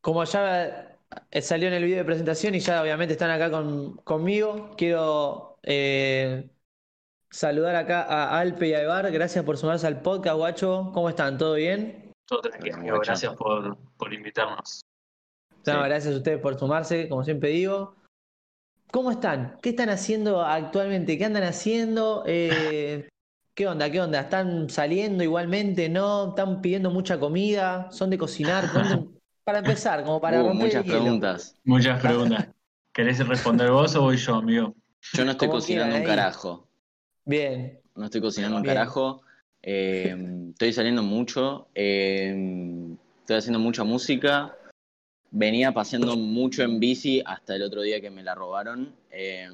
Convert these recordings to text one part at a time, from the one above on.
como ya eh, salió en el video de presentación y ya obviamente están acá con, conmigo, quiero eh, saludar acá a Alpe y a Evar. Gracias por sumarse al podcast, guacho. ¿Cómo están? ¿Todo bien? Todo tranquilo, amigo. Gracias por, por invitarnos. No, Sí. gracias a ustedes por sumarse, como siempre digo. ¿Cómo están? ¿Qué están haciendo actualmente? ¿Qué andan haciendo? Eh, ¿qué onda? ¿Qué onda? ¿Están saliendo igualmente? ¿No? ¿Están pidiendo mucha comida? ¿Son de cocinar? Para empezar, como para Uh, romper muchas el hielo. preguntas. Muchas preguntas. ¿Querés responder vos o voy yo, amigo? Yo no estoy cocinando quieran, un carajo. Bien. No estoy cocinando un Bien. carajo. Eh, estoy saliendo mucho. eh, estoy haciendo mucha música. Venía paseando mucho en bici hasta el otro día que me la robaron. Eh,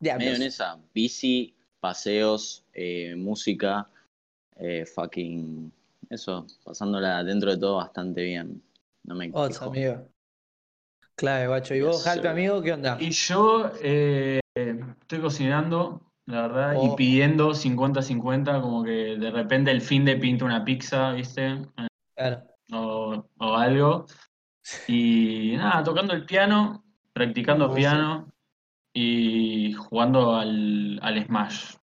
medio pues. en esa. Bici, paseos, eh, música. eh, fucking. Eso, pasándola dentro de todo bastante bien. No me Ots, amigo. Clave, guacho. ¿Y vos, Jalpe, amigo? ¿Qué onda? Y yo eh, estoy cocinando, la verdad, Oh. y pidiendo 50-50, como que de repente el fin de pinta una pizza, ¿viste? Claro. O, o algo. Y nada, tocando el piano, practicando piano y jugando al, al Smash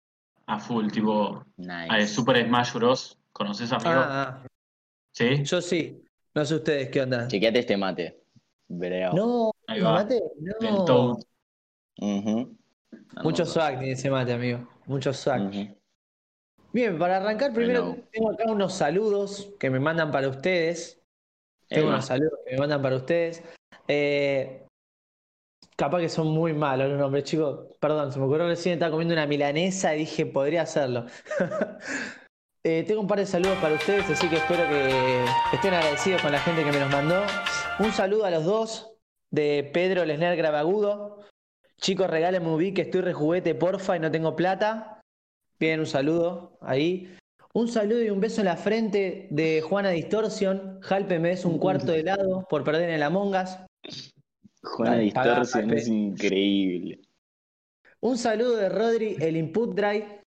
a full, tipo Nice. al Super Smash Bros. ¿Conoces, amigo? Ah, ah, ¿Sí? yo sí. No sé ustedes qué onda. Chequeate este mate. Breo. No, Ahí va. mate, Del no. Toad. Ujú. Mucho Hermoso. swag tiene ese mate, amigo. Mucho swag. Ujú. Bien, para arrancar primero tengo acá unos saludos que me mandan para ustedes. Tengo unos saludos que me mandan para ustedes. Eh, capaz que son muy malos los nombres, chicos. Perdón, se me ocurrió recién, estaba comiendo una milanesa y dije, podría hacerlo. Eh, tengo un par de saludos para ustedes, así que espero que estén agradecidos con la gente que me los mandó. Un saludo a los dos, de Pedro Lesner Gravagudo. Chicos, regálenme un Vic, que estoy rejuguete, porfa, y no tengo plata. Bien, un saludo ahí. Un saludo y un beso en la frente de Juana Distorsión. Jalpe me des un cuarto de helado por perder en el Among Us. Juana Distorsión es increíble. Un saludo de Rodri, el Input Drive.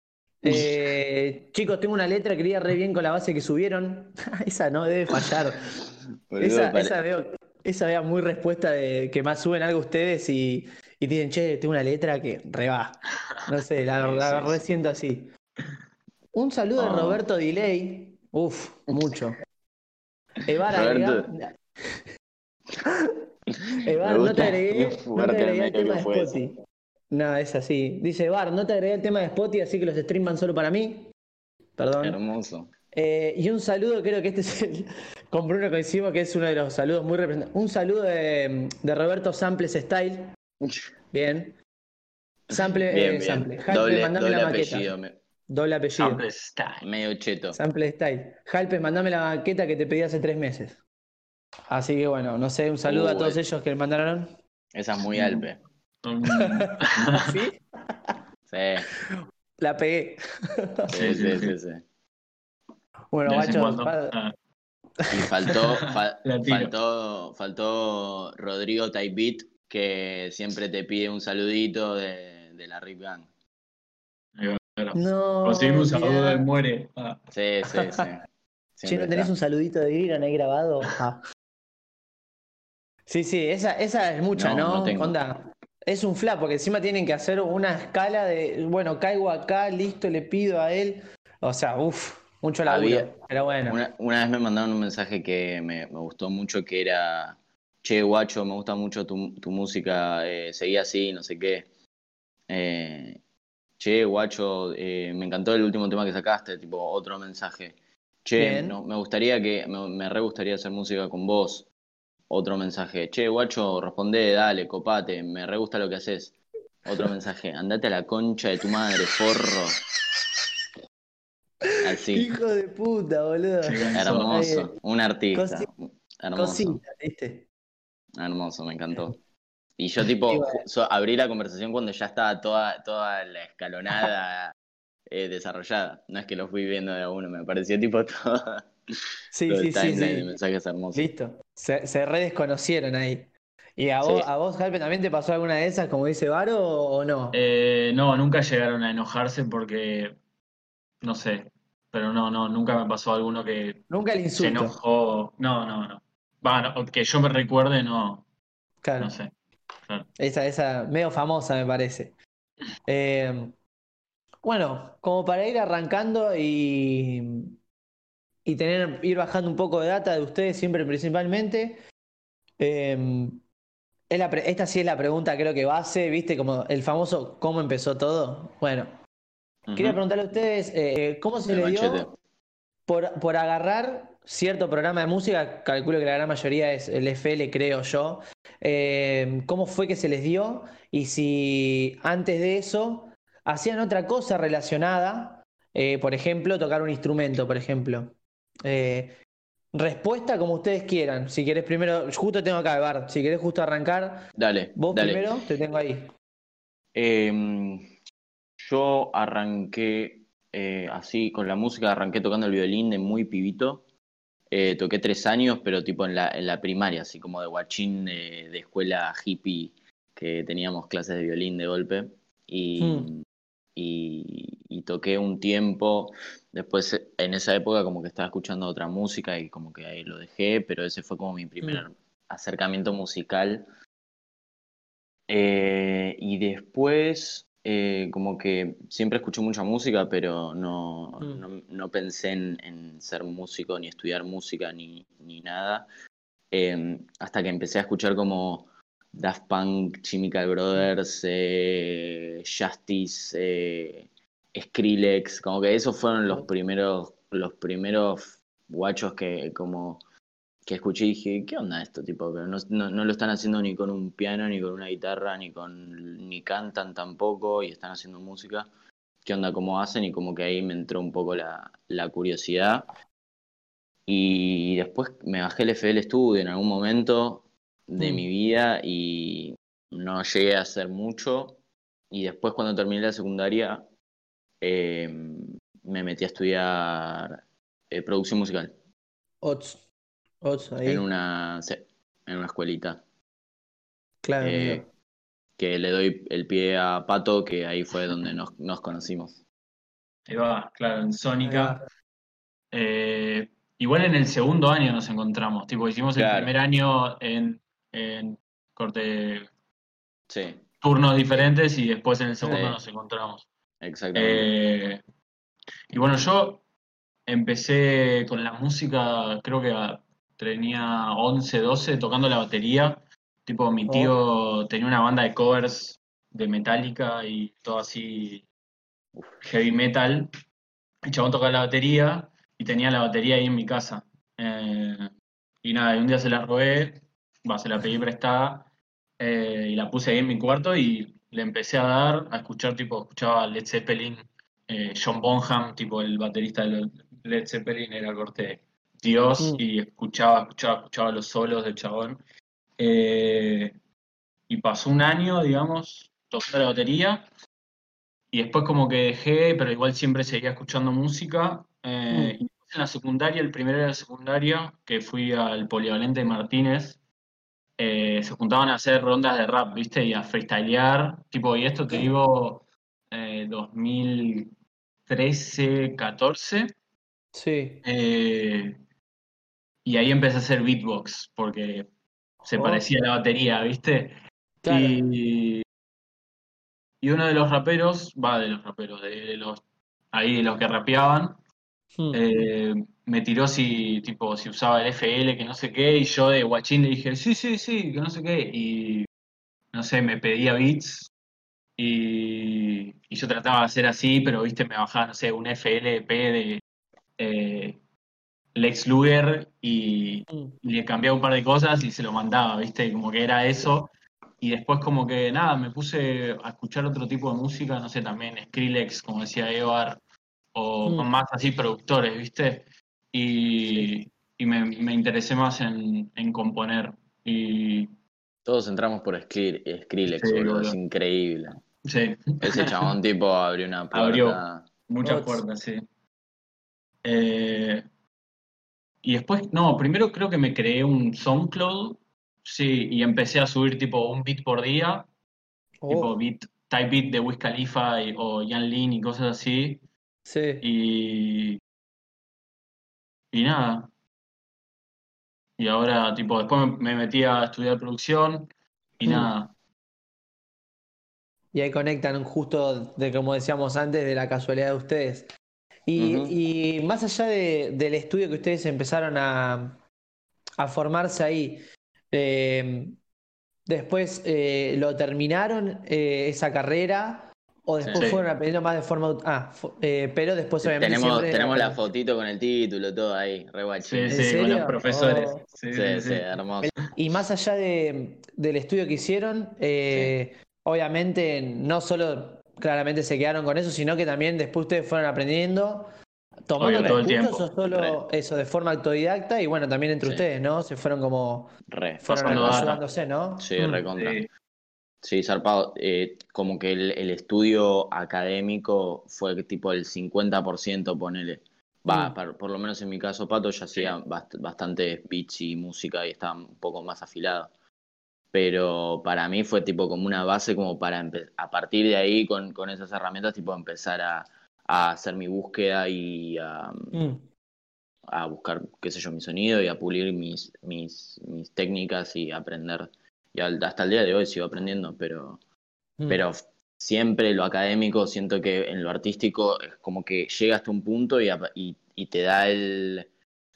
Eh, chicos, tengo una letra que quería re bien con la base que subieron. esa no debe fallar. Esa, esa veo, esa veo muy respuesta de que más suben algo ustedes y, y dicen, che, tengo una letra que re va. No sé, la, la sí, re siento así. Un saludo de Ah. Roberto Delay. Uf, mucho. Evar, no te agregué, no te agregué el medio tema que de fue Spotify. No, es así. Dice Bar, no te agregué el tema de Spotify, así que los streams van solo para mí. Perdón. Hermoso. Eh, y un saludo, creo que este es el. Con Bruno coincidimos que es uno de los saludos muy representativos. Un saludo de, de Roberto Samples Style. Bien. Sample, Bien, eh, bien. sample. Jalpe, Doble, mandame doble la maqueta. apellido. me- Doble apellido. Sample Style. medio cheto. Sample Style. Jalpe, mandame la maqueta que te pedí hace tres meses. Así que bueno, no sé, un saludo a Uh, todos ellos que me mandaron. Esa es muy alpe. ¿Sí? Sí, La pegué. sí, sí, sí. sí. Bueno, pa- Ah, Y faltó, faltó, faltó Rodrigo Typebeat, que siempre te pide un saludito de, de la Rip Gang. No. Conseguimos un saludo mirá. de muere. Ah, Sí, sí, sí. Che, Siempre ¿no tenés está. un saludito de Griran ahí grabado? Ah. Sí, sí, esa, esa es mucha, No, ¿no? no tengo. Onda, es un flap, porque encima tienen que hacer una escala de, bueno, caigo acá, listo, le pido a él. O sea, uff, mucho laburo. Había- Pero bueno. Una, una vez me mandaron un mensaje que me, me gustó mucho, que era, che, guacho, me gusta mucho tu, tu música, eh, seguí así, no sé qué. Eh, che, guacho, eh, me encantó el último tema que sacaste, tipo, otro mensaje. Che, no, me gustaría que, me, me re gustaría hacer música con vos. Otro mensaje. Che, guacho, responde, dale, copate, me re gusta lo que haces. Otro mensaje. Andate a la concha de tu madre, forro. Así. Hijo de puta, boludo. Hermoso. Un artista. Cosi- Hermoso. Cosita, ¿viste? Hermoso, me encantó. Y yo tipo Y bueno. ju- so- abrí la conversación cuando ya estaba toda, toda la escalonada eh, desarrollada. No es que lo fui viendo de a uno, me pareció tipo todo, Sí, todo sí, el sí, de sí. mensajes hermosos. Listo. Se, se redesconocieron ahí. ¿Y a vos, Sí. a vos, Jalpe, también te pasó alguna de esas, como dice Varo, o no? Eh, no, nunca llegaron a enojarse porque, no sé, pero no, no, nunca me pasó alguno que Nunca el se insulto. enojó. No, no, no. Va, no, que yo me recuerde, no, Claro. no sé. Claro. Esa, esa, medio famosa me parece. Eh, bueno, como para ir arrancando y, y tener, ir bajando un poco de data de ustedes siempre principalmente. eh, es la pre- esta sí es la pregunta, creo que base, ¿viste? Como el famoso ¿cómo empezó todo? Bueno, quería Ujú. preguntarle a ustedes, eh, ¿cómo se El le dio por, por agarrar cierto programa de música? Calculo que la gran mayoría es el FL, creo yo. Eh, ¿cómo fue que se les dio? Y si antes de eso hacían otra cosa relacionada, eh, por ejemplo, tocar un instrumento, por ejemplo. Eh, respuesta como ustedes quieran. Si querés primero, justo tengo acá, Bar, si querés justo arrancar, Dale, vos dale. primero, te tengo ahí. Em, yo arranqué eh, así con la música, arranqué tocando el violín de muy pibito. Eh, toqué tres años, pero tipo en la, en la primaria, así como de guachín de, de escuela hippie, que teníamos clases de violín de golpe. Y, y, y toqué un tiempo. Después, eh, en esa época, como que estaba escuchando otra música y como que ahí lo dejé, pero ese fue como mi primer acercamiento musical. Eh, y después, eh, como que siempre escuché mucha música, pero no, Mm. no, no pensé en, en ser músico, ni estudiar música, ni, ni nada. Eh, hasta que empecé a escuchar como Daft Punk, Chemical Brothers, eh, Justice, Skrillex, como que esos fueron los primeros, los primeros guachos que como que escuché y dije, ¿qué onda esto? Tipo, que no, no, no lo están haciendo ni con un piano, ni con una guitarra, ni con ni cantan tampoco, y están haciendo música. ¿Qué onda cómo hacen? Y como que ahí me entró un poco la, la curiosidad. Y después me bajé el FL Studio en algún momento de Mm. mi vida y no llegué a hacer mucho. Y después cuando terminé la secundaria eh, me metí a estudiar eh, producción musical Ots. Ots, ahí. en una, sí, en una escuelita. Claro, Eh, amigo. que le doy el pie a Pato, que ahí fue donde nos, nos conocimos. Ahí va, claro, en Sónica. Eh, igual en el segundo año nos encontramos, tipo, hicimos el Claro. primer año en, en corte Sí, turnos diferentes y después en el segundo Sí. nos encontramos. Exactamente. Eh, y bueno, yo empecé con la música, creo que tenía 11, 12, tocando la batería. Tipo, mi tío tenía una banda de covers de Metallica y todo así heavy metal. El chabón tocaba la batería y tenía la batería ahí en mi casa. Eh, y nada, y un día se la robé, va, se la pedí prestada eh, y la puse ahí en mi cuarto y le empecé a dar, a escuchar, tipo, escuchaba Led Zeppelin, eh, John Bonham, tipo el baterista de Led Zeppelin, era corte Dios, Mm. y escuchaba, escuchaba, escuchaba los solos del chabón. Eh, y pasó un año, digamos, tocando la batería. Y después como que dejé, pero igual siempre seguía escuchando música. Eh, y en la secundaria, el primero de la secundaria, que fui al Polivalente de Martínez, eh, se juntaban a hacer rondas de rap, ¿viste? Y a freestylear. Tipo, y esto te digo, eh, 2013, 14. Sí. Eh, y ahí empecé a hacer beatbox, porque se Oh. parecía a la batería, ¿viste? Claro. Y, y uno de los raperos, va de los raperos, de los ahí de los que rapeaban, Mm. Me tiró si tipo si usaba el FL, que no sé qué, y yo de guachín le dije, sí, sí, sí, que no sé qué, y no sé, me pedía beats y, y yo trataba de hacer así, pero viste, me bajaba, no sé, un FLP de eh, Lex Luger y, Mm. y le cambiaba un par de cosas y se lo mandaba, ¿viste? Como que era eso. Y después como que nada, me puse a escuchar otro tipo de música, no sé, también Skrillex, como decía Evar, o Mm. más así productores, ¿viste? Y, y me, me interesé más en, en componer. Y Todos entramos por Skri- Skrillex, Sí, boludo, es increíble. sí, Ese chabón tipo abrió una puerta. Abrió. muchas Ots. puertas, sí. Eh, y después, no, primero creo que me creé un SoundCloud, sí, y empecé a subir tipo un beat por día, tipo Oh, beat, type beat de Wiz Khalifa y- o Yan Lin y cosas así. sí. Y, y nada. Y ahora, tipo, después me, me metí a estudiar producción y Mm. nada. Y ahí conectan justo de como decíamos antes, de la casualidad de ustedes. Y, y más allá de- del estudio que ustedes empezaron a, a formarse ahí, eh, después eh, lo terminaron eh, esa carrera o después Sí. fueron aprendiendo más de forma... Ah, eh, pero después obviamente Tenemos, siempre- tenemos la fotito con el título, todo ahí, re Sí, guachín. ¿En sí, con los profesores. Oh. Sí, Sí, sí, sí, sí. hermoso. Y más allá de, del estudio que hicieron, eh, obviamente no solo claramente se quedaron con eso, sino que también después ustedes fueron aprendiendo, tomando Obvio, todo el tiempo. o solo eso de forma autodidacta y bueno, también entre Sí. ustedes, ¿no? Se fueron como, Re. fueron ayudándose, ¿no? Sí, Mm. recontra. Sí. Sí, zarpado. Eh, como que el, el estudio académico fue tipo el 50%, ponele. Va, Mm. por, lo menos en mi caso, Pato ya hacía bast- bastante beats y música y estaba un poco más afilado. Pero para mí fue tipo como una base como para a partir de ahí con, con esas herramientas tipo empezar a, a hacer mi búsqueda y a, Mm. a buscar, qué sé yo, mi sonido y a pulir mis, mis, mis técnicas y aprender. Y al- hasta el día de hoy sigo aprendiendo, pero, Mm. pero siempre lo académico, siento que en lo artístico es como que llega hasta un punto y, apa- y, y te da el,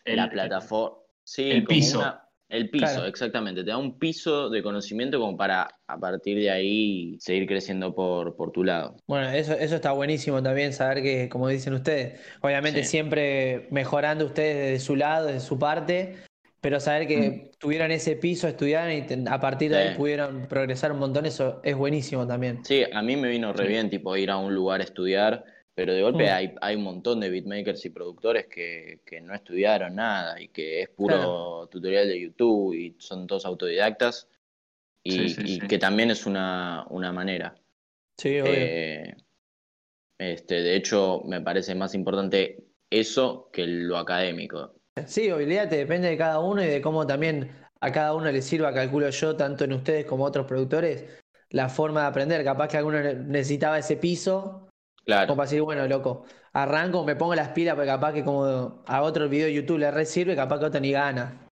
El- la plataforma. Sí, el piso. una- el piso, Claro. exactamente. Te da un piso de conocimiento como para a partir de ahí seguir creciendo por, por tu lado. Bueno, eso, eso está buenísimo también, saber que, como dicen ustedes, obviamente Sí. siempre mejorando ustedes desde su lado, desde su parte, pero saber que tuvieron ese piso, estudiaron y a partir de ahí pudieron progresar un montón, eso es buenísimo también. Sí, a mí me vino re Sí. bien, tipo, ir a un lugar a estudiar, pero de golpe Mm. hay, hay un montón de beatmakers y productores que, que no estudiaron nada y que es puro Claro. tutorial de YouTube y son todos autodidactas y, Sí, sí, y sí. que también es una, una manera. Sí, obvio. Eh, este, de hecho, me parece más importante eso que lo académico. Sí, olvídate, depende de cada uno y de cómo también a cada uno le sirva, calculo yo, tanto en ustedes como otros productores, la forma de aprender. Capaz que alguno ne- necesitaba ese piso, Claro, como para decir, bueno, loco, arranco, me pongo las pilas, porque capaz que como a otro video de YouTube le re sirve, capaz que otro ni gana.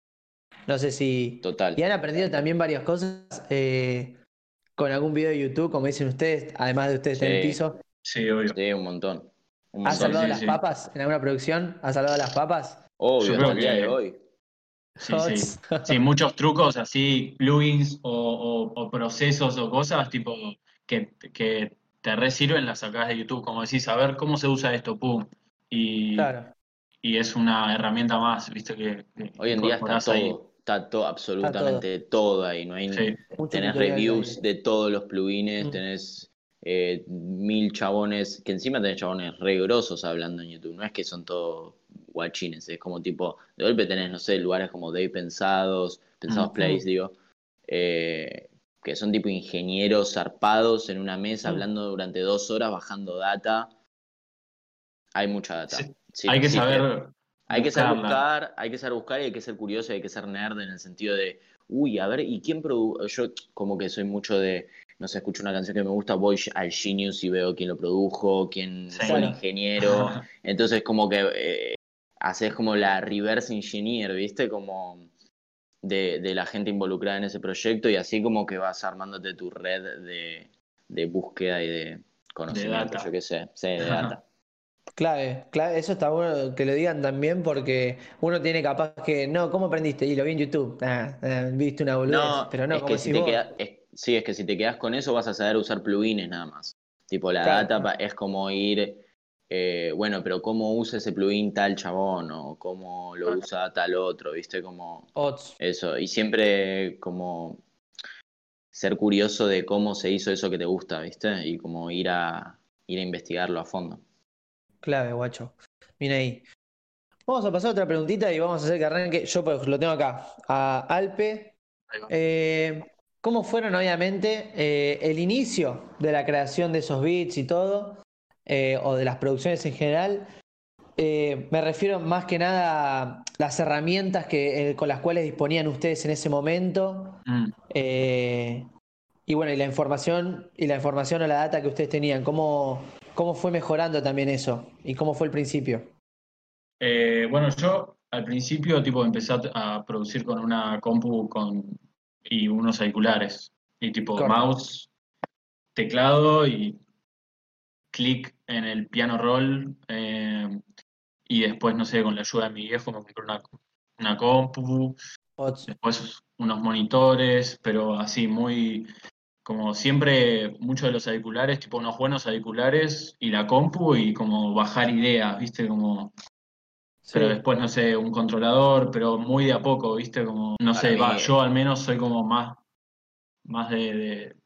No sé si. total. Y han aprendido también varias cosas eh, con algún video de YouTube, como dicen ustedes, además de ustedes Sí. en el piso. Sí, obvio. Sí, un montón. Un ¿Has montón. salvado sí, las sí. papas en alguna producción? ¿Has salvado las papas? Obvio, Yo hasta el día de hoy. Sí, sí. Sí, muchos trucos así, plugins o, o- o procesos o cosas tipo que, que te re sirven las sacás de YouTube, como decís, a ver cómo se usa esto, pum. Y, Claro. y es una herramienta más, viste, que, que Hoy en día está todo, ahí. está todo, absolutamente todo ahí. No hay, Sí, tenés reviews ahí. de todos los plugins, Mm. tenés eh, mil chabones, que encima tenés chabones re grosos hablando en YouTube, no es que son todos guachines, es como tipo, de golpe tenés, no sé, lugares como Dave Pensados, Pensados. Plays, digo, eh, que son tipo ingenieros zarpados en una mesa Mm. hablando durante dos horas, bajando data. Hay mucha data. Sí, hay que saber hay que saber buscar, hay que saber buscar y hay que ser curioso y hay que ser nerd en el sentido de, uy, a ver, ¿y quién produjo? Yo como que soy mucho de, no sé, escucho una canción que me gusta, voy al Genius y veo quién lo produjo, quién Sí. fue el ingeniero. Entonces como que eh, haces como la reverse engineer, ¿viste? Como de, de la gente involucrada en ese proyecto y así como que vas armándote tu red de, de búsqueda y de conocimiento, data. yo qué sé, sí, de data. Clave, clave, eso está bueno que lo digan también porque uno tiene capaz que, no, ¿cómo aprendiste? Y lo vi en YouTube, Ah, ah, viste una boludez, No, pero no, es como que si decís te vos. queda- es- sí, es que si te quedas con eso vas a saber usar plugins nada más. Tipo, la Claro. data es como ir, eh, bueno, pero cómo usa ese plugin tal chabón o cómo lo usa tal otro, ¿viste? Como Odds. eso. Y siempre como ser curioso de cómo se hizo eso que te gusta, ¿viste? Y como ir a, ir a investigarlo a fondo. Clave, guacho. Mira ahí. Vamos a pasar a otra preguntita y vamos a hacer que arranque. Yo pues, lo tengo acá. A Alpe. Eh, ¿cómo fueron, obviamente, eh, el inicio de la creación de esos beats y todo? Eh, o de las producciones en general. Eh, me refiero más que nada a las herramientas que, eh, con las cuales disponían ustedes en ese momento. Mm. Eh, y bueno, y la información, y la información o la data que ustedes tenían, ¿cómo, cómo fue mejorando también eso? ¿Y cómo fue el principio? Bueno, yo al principio, tipo, empecé a, a producir con una compu con, y unos auriculares. Y tipo, Correcto. mouse, teclado y clic en el piano roll. eh, y después, no sé, con la ayuda de mi viejo me compré una, una compu, después unos monitores, pero así muy, como siempre, muchos de los auriculares, tipo unos buenos auriculares y la compu y como bajar ideas, ¿viste? Como, pero después, no sé, un controlador, pero muy de a poco, ¿viste? Como, no sé, va, yo al menos soy como más, más de, de-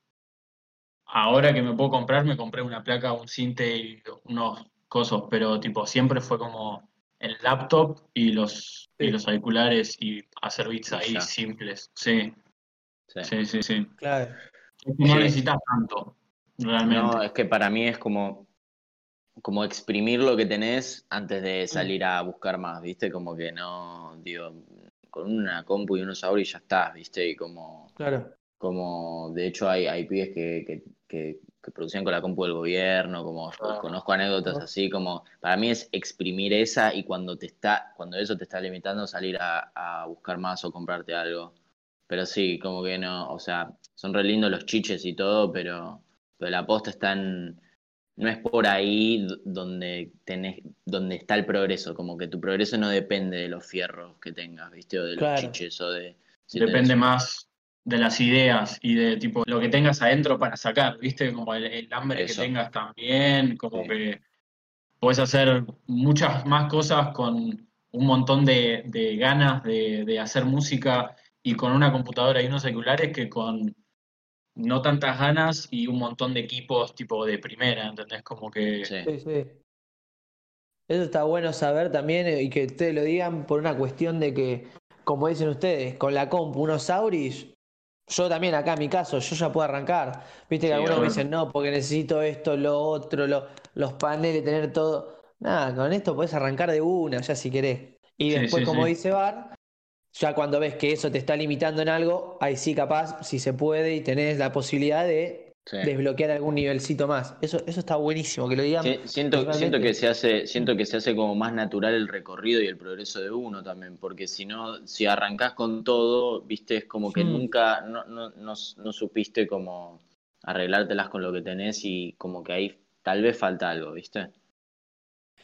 Ahora que me puedo comprar, me compré una placa, un cinte y unos cosos, pero tipo, siempre fue como el laptop y los, y los auriculares y hacer beats Y ahí ya. simples. Sí, Sí. sí, sí, sí. Claro. Es que no Sí. necesitas tanto, realmente. No, es que para mí es como, como exprimir lo que tenés antes Mm. de salir a buscar más, ¿viste? Como que no, digo, con una compu y unos auris ya estás, ¿viste? Y como, Claro. como de hecho hay, hay pibes que, que, que, que producían con la compu del gobierno, como Ah. conozco anécdotas Ah. así, como para mí es exprimir esa y cuando te está, cuando eso te está limitando salir a, a buscar más o comprarte algo. Pero sí, como que no, o sea, son re lindos los chiches y todo, pero, pero la posta está en, no es por ahí donde tenés, donde está el progreso, como que tu progreso no depende de los fierros que tengas, ¿viste? O de los Claro. chiches o de si Depende más de las ideas y de tipo lo que tengas adentro para sacar, ¿viste? Como el, el hambre Eso. que tengas también, como Sí. que puedes hacer muchas más cosas con un montón de, de ganas de, de hacer música y con una computadora y unos celulares que con no tantas ganas y un montón de equipos tipo de primera, ¿entendés? Como que Sí. Sí, sí. Eso está bueno saber también eh, y que ustedes lo digan por una cuestión de que, como dicen ustedes, con la compu, unos auris, yo también acá en mi caso, yo ya puedo arrancar. Viste que Sí, algunos me dicen, no, porque necesito esto, lo otro, lo- los paneles, tener todo. Nada, con esto podés arrancar de una, ya si querés. Y Sí, después, sí, como dice Bar, ya cuando ves que eso te está limitando en algo, ahí sí capaz, si se puede y tenés la posibilidad de Sí. desbloquear algún nivelcito más. Eso, eso está buenísimo, que lo digan. Sí, siento, siento que se hace, siento que se hace como más natural el recorrido y el progreso de uno también, porque si no, si arrancás con todo, viste, es como que Hmm. nunca, no, no, no, no supiste como arreglártelas con lo que tenés y como que ahí tal vez falta algo, viste.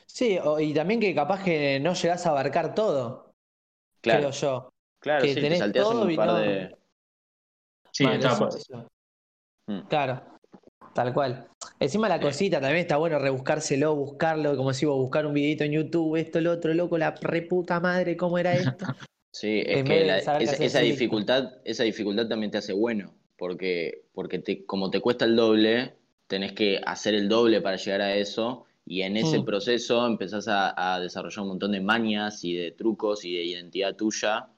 Sí, y también que capaz que no llegás a abarcar todo, Claro, creo yo. claro, que sí, te tenés salteás todo un y par no- de. sí, etapas. eso. Mm. Claro, tal cual. Encima la Sí. cosita también está bueno rebuscárselo, buscarlo, como si vos buscar un videito en YouTube, esto, lo otro, loco, la reputa madre, ¿cómo era esto? Sí, es En que la- esa, dificultad, esa dificultad también te hace bueno, porque, porque te, como te cuesta el doble, tenés que hacer el doble para llegar a eso, y en ese Mm. proceso empezás a, a desarrollar un montón de mañas y de trucos y de identidad tuya,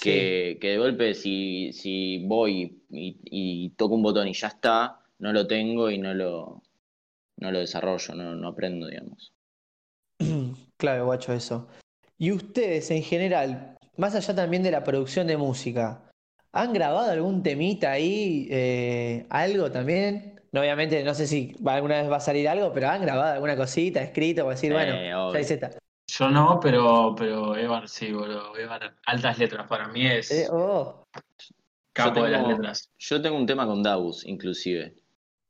que, que de golpe si, si voy y, y toco un botón y ya está, no lo tengo y no lo, no lo desarrollo, no, no aprendo, digamos. Claro, guacho, eso. Y ustedes en general, más allá también de la producción de música, ¿han grabado algún temita ahí? eh, ¿algo también? No, obviamente, no sé si alguna vez va a salir algo, pero ¿han grabado alguna cosita, escrito, para decir, Eh, bueno, obvio. ya hice esta? Yo no, pero, pero Evan sí, boludo. Evan, altas letras. Para mí es Eh, oh, capo de las letras. Yo tengo un tema con Dabus, inclusive.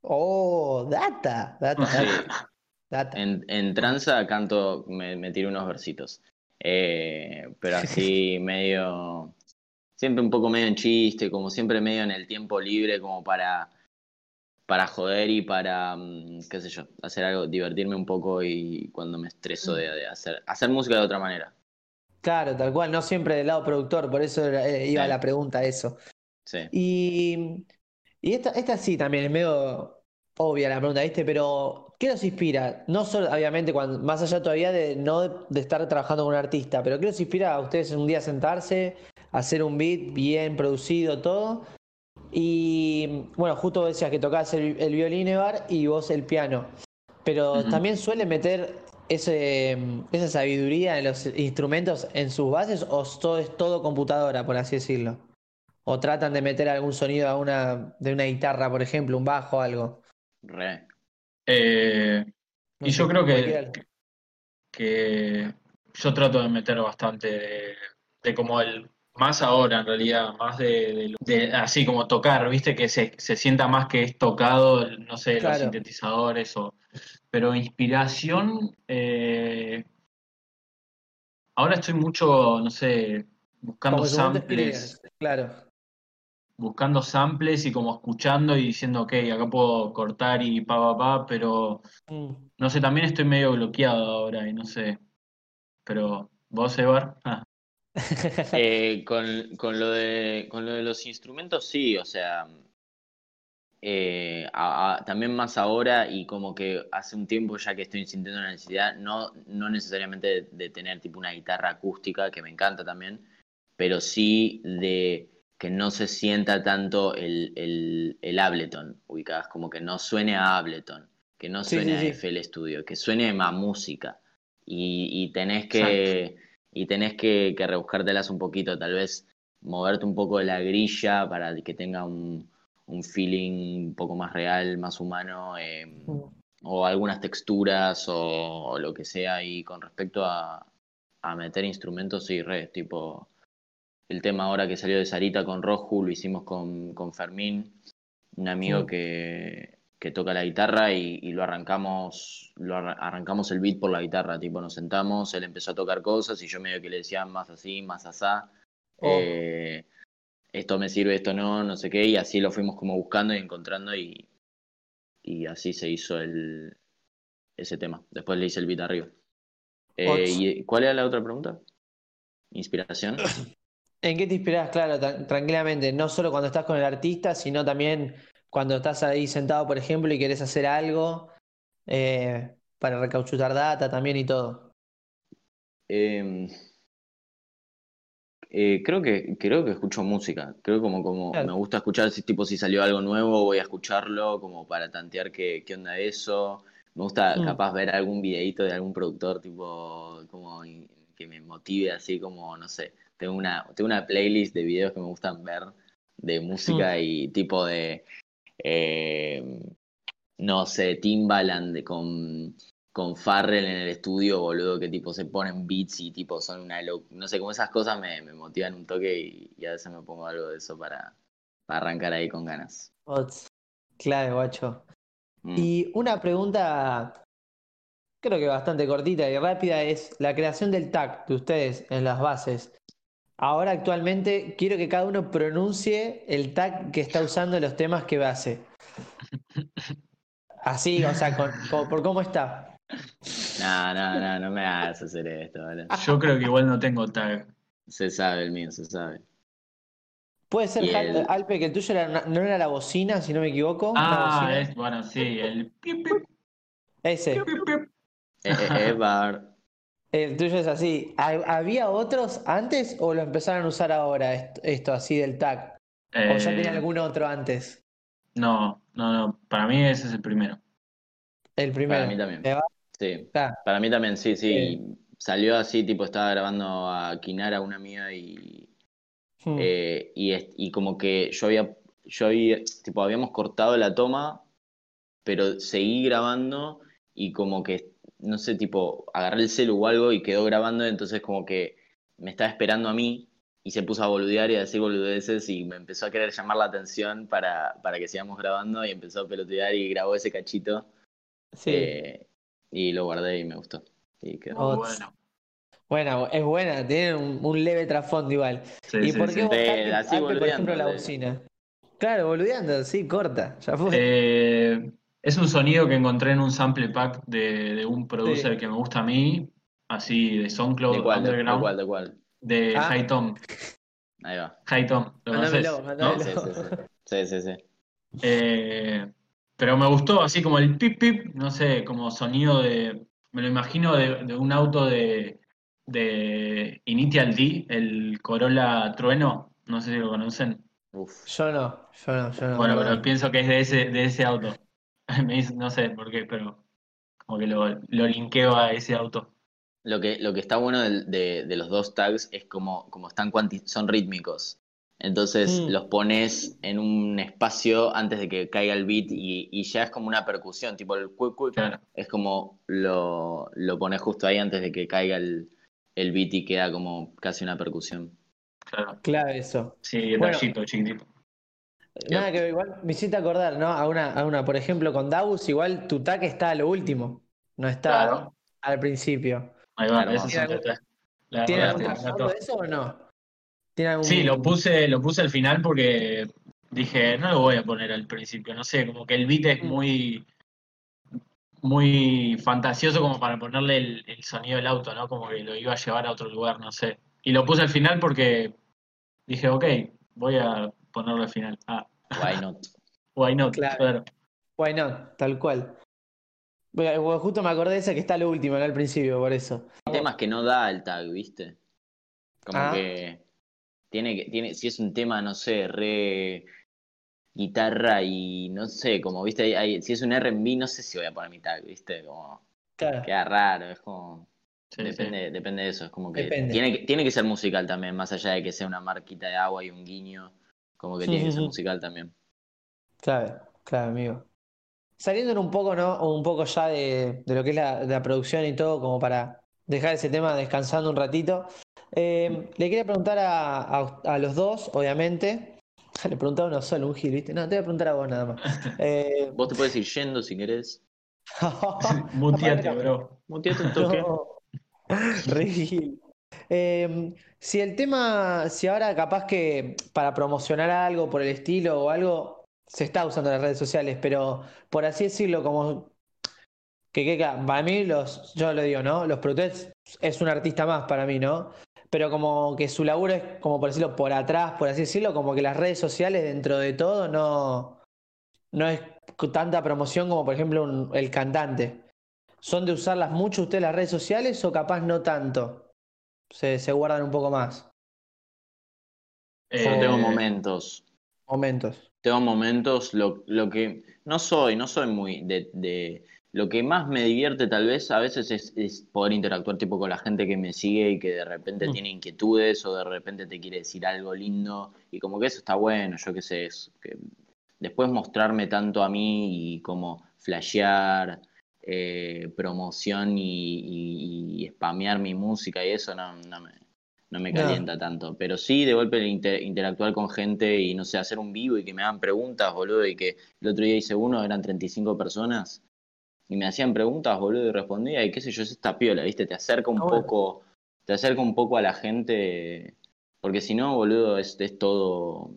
oh, data, data, Sí. data, data. En, en tranza canto, me, me tiro unos versitos. Eh, pero así medio, siempre un poco medio en chiste, como siempre medio en el tiempo libre, como para, para joder y para, mm, qué sé yo, hacer algo, divertirme un poco y cuando me estreso de, de hacer, hacer música de otra manera. Claro, tal cual, no siempre del lado productor, por eso eh, iba Sí. la pregunta a eso. Sí. Y, y esta, esta sí también es medio obvia la pregunta, ¿viste? Pero, ¿qué nos inspira? No solo, obviamente, cuando, más allá todavía de no de, de estar trabajando con un artista, pero ¿qué los inspira a ustedes un día sentarse, hacer un beat bien producido, todo? Y bueno, justo decías que tocabas el, el violín, Evar, y vos el piano. Pero también suele meter ese, esa sabiduría en los instrumentos en sus bases, o todo es todo computadora, por así decirlo. O tratan de meter algún sonido a una, de una guitarra, por ejemplo, un bajo o algo. Re. Eh, No y sé, yo creo que, que yo trato de meter bastante de, de como el, más ahora en realidad, más de, de- de- así como tocar, viste, que se, se sienta más que es tocado, no sé, los sintetizadores o... Pero inspiración, eh, ahora estoy mucho, no sé, buscando samples, Claro. buscando samples y como escuchando y diciendo, ok, acá puedo cortar y pa, pa, pa, pero Mm. no sé, también estoy medio bloqueado ahora y no sé, pero vos, Evar, ah, Eh, con, con lo de, con lo de los instrumentos, sí, o sea, eh, a- a- también más ahora y como que hace un tiempo ya que estoy sintiendo la necesidad, no, no necesariamente de, de tener tipo una guitarra acústica, que me encanta también, pero sí de que no se sienta tanto el, el, el Ableton, ubicadas, como que no suene a Ableton, que no suene sí, sí. a FL Studio, que suene a música. Y, y tenés que, y tenés que, que rebuscártelas un poquito, tal vez moverte un poco de la grilla para que tenga un, un feeling un poco más real, más humano, eh, Mm. o algunas texturas o, o lo que sea. Y con respecto a, a meter instrumentos, sí, re, tipo el tema ahora que salió de Sarita con Roju, lo hicimos con, con Fermín, un amigo que, que toca la guitarra y, y lo arrancamos, lo arra- arrancamos el beat por la guitarra, tipo nos sentamos, él empezó a tocar cosas y yo medio que le decía más así, más asá, Oh. eh, esto me sirve, esto no, no sé qué, y así lo fuimos como buscando y encontrando y, y así se hizo el, ese tema. Después le hice el beat arriba. Eh. ¿y ¿Cuál era la otra pregunta? ¿Inspiración? ¿En qué te inspiras? Claro, tranquilamente, no solo cuando estás con el artista, sino también cuando estás ahí sentado, por ejemplo, y querés hacer algo eh, para recauchutar data también y todo. Eh, eh, creo que creo que escucho música. Creo como como Claro. me gusta escuchar si tipo si salió algo nuevo voy a escucharlo como para tantear qué, qué onda eso. Me gusta Mm. capaz ver algún videito de algún productor tipo como que me motive así como no sé. Tengo una tengo una playlist de videos que me gustan ver de música y tipo de eh, no sé, Timbaland con, con Farrell en el estudio, boludo, que tipo se ponen beats y tipo son una lo- no sé, como esas cosas me, me motivan un toque y, y a veces me pongo algo de eso para, para arrancar ahí con ganas. Ots. Claro, guacho. Mm. Y una pregunta, creo que bastante cortita y rápida, es la creación del tag de ustedes en las bases. Ahora actualmente quiero que cada uno pronuncie el tag que está usando en los temas que hace. Así, o sea, con- con- por cómo está. No, no, no, no me hagas hacer esto, ¿vale? yo creo que igual no tengo tag. Se sabe el mío, se sabe. Puede ser, el- Alpe, que el tuyo era una- no era la bocina, si no me equivoco. Ah, es, bueno, sí, el pip, pip, Ese. pip, pip. Eh, eh, Evar. El tuyo es así. ¿Ha- ¿Había otros antes o lo empezaron a usar ahora, esto, esto así del tag? ¿O ya Eh, tenía algún otro antes? no, no, no, para mí ese es el primero. El primero. Para mí también. ¿Te va? Sí, Ah, para mí también, sí, sí. Salió así, tipo, estaba grabando a Kinara, una amiga, y, hmm. Eh, y como que yo había, yo había, tipo, habíamos cortado la toma, pero seguí grabando y como que, no sé, tipo, agarré el celu o algo y quedó grabando, entonces como que me estaba esperando a mí y se puso a boludear y a decir boludeces y me empezó a querer llamar la atención para, para que sigamos grabando y empezó a pelotear y grabó ese cachito Sí. eh, y lo guardé y me gustó. Y quedó. Oh, bueno. Buena, es buena, tiene un, un leve trasfondo igual. Sí, ¿Y sí, por sí. qué vos, así por ejemplo, la boludeando, bocina? Claro, boludeando, sí, corta, ya fue. Eh, es un sonido que encontré en un sample pack de, de un producer Sí. que me gusta a mí, así de SoundCloud ¿De cuál? ¿De, de Underground, cuál? ¿De cuál? de Ah. High Tom. Ahí va. High Tom, ¿lo conoces? ¿No? Sí, sí, sí. Sí, sí, sí. Eh, pero me gustó, así como el pip pip, no sé, como sonido de. Me lo imagino de, de un auto de, de Initial D, el Corolla Trueno, no sé si lo conocen. Uf. Yo no, yo no, yo no. Bueno, pero pienso que es de ese, de ese auto. Me dice- no sé por qué, pero como que lo, lo linkeo a ese auto. Lo que, lo que está bueno de, de los dos tags es como, como están cuanti- son rítmicos. Entonces Mm. los pones en un espacio antes de que caiga el beat y, y ya es como una percusión, tipo el cuic cuic, Claro. es como lo, lo pones justo ahí antes de que caiga el, el beat y queda como casi una percusión. Claro. Claro, eso. Sí, detallito, chiquitito. Nada que ver, igual me hiciste acordar, ¿no? A una, a una, por ejemplo, con Davus, igual tu tag está a lo último, no está Claro. al principio. Ahí va, Claro, ¿tiene algún-. La ¿Tiene algún eso o no? ¿Tiene algún... Sí, lo puse, lo puse al final porque dije, no lo voy a poner al principio, no sé, como que el beat es Mm. muy, muy fantasioso como para ponerle el, el sonido del auto, ¿no? Como que lo iba a llevar a otro lugar, no sé. Y lo puse al final porque dije, ok, voy a ponerlo al final. Ah, Why not? why not? Claro. Claro. Why not? Tal cual. Bueno, justo me acordé de esa que está lo último, no al principio, por eso. Hay temas que no da el tag, ¿viste? Como Ah. que tiene que, tiene, si es un tema, no sé, re guitarra y no sé, como viste, hay- hay- si es un R&B, no sé si voy a poner mi tag, ¿viste? Como Claro. queda raro, es como Sí, sí. depende, depende de eso, es como que Depende. tiene que tiene que ser musical también, más allá de que sea una marquita de agua y un guiño, como que tiene que ser musical también. Claro, claro, amigo. Saliendo en un poco, ¿no? Un poco ya de, de lo que es la, de la producción y todo, como para dejar ese tema descansando un ratito. Eh, le quería preguntar a, a- a los dos, obviamente. Le preguntaba a uno solo, un gil, ¿viste? No, te voy a preguntar a vos nada más. Eh, Vos te puedes ir yendo si querés. Muteate, bro. Muteate un toque. No. Re gil. Eh, si el tema, si ahora capaz que para promocionar algo por el estilo o algo, se está usando las redes sociales, pero por así decirlo, como que, para mí los, yo lo digo, ¿no? Los productores es un artista más para mí, ¿no? Pero como que su laburo es, como por decirlo, por atrás, por así decirlo, como que las redes sociales dentro de todo no, no es tanta promoción como por ejemplo un- el cantante. ¿Son de usarlas mucho ustedes las redes sociales o capaz no tanto? Se, se guardan un poco más. Yo Eh, tengo momentos. Momentos. Tengo momentos, lo, lo que no soy, no soy muy de, de- Lo que más me divierte tal vez a veces es, es poder interactuar tipo con la gente que me sigue y que de repente Mm. tiene inquietudes o de repente te quiere decir algo lindo y como que eso está bueno, yo qué sé, es que después mostrarme tanto a mí y como flashear, eh, promoción y, y, y spamear mi música y eso no, no me, no me No. calienta tanto. Pero sí, de golpe inter- interactuar con gente y no sé, hacer un vivo y que me hagan preguntas, boludo, y que el otro día hice uno, eran 35 personas y me hacían preguntas, boludo, y respondía y qué sé yo, es esta piola, ¿viste? Te acerca un Ah, bueno. poco, te acerca un poco a la gente, porque si no, boludo, es, es todo,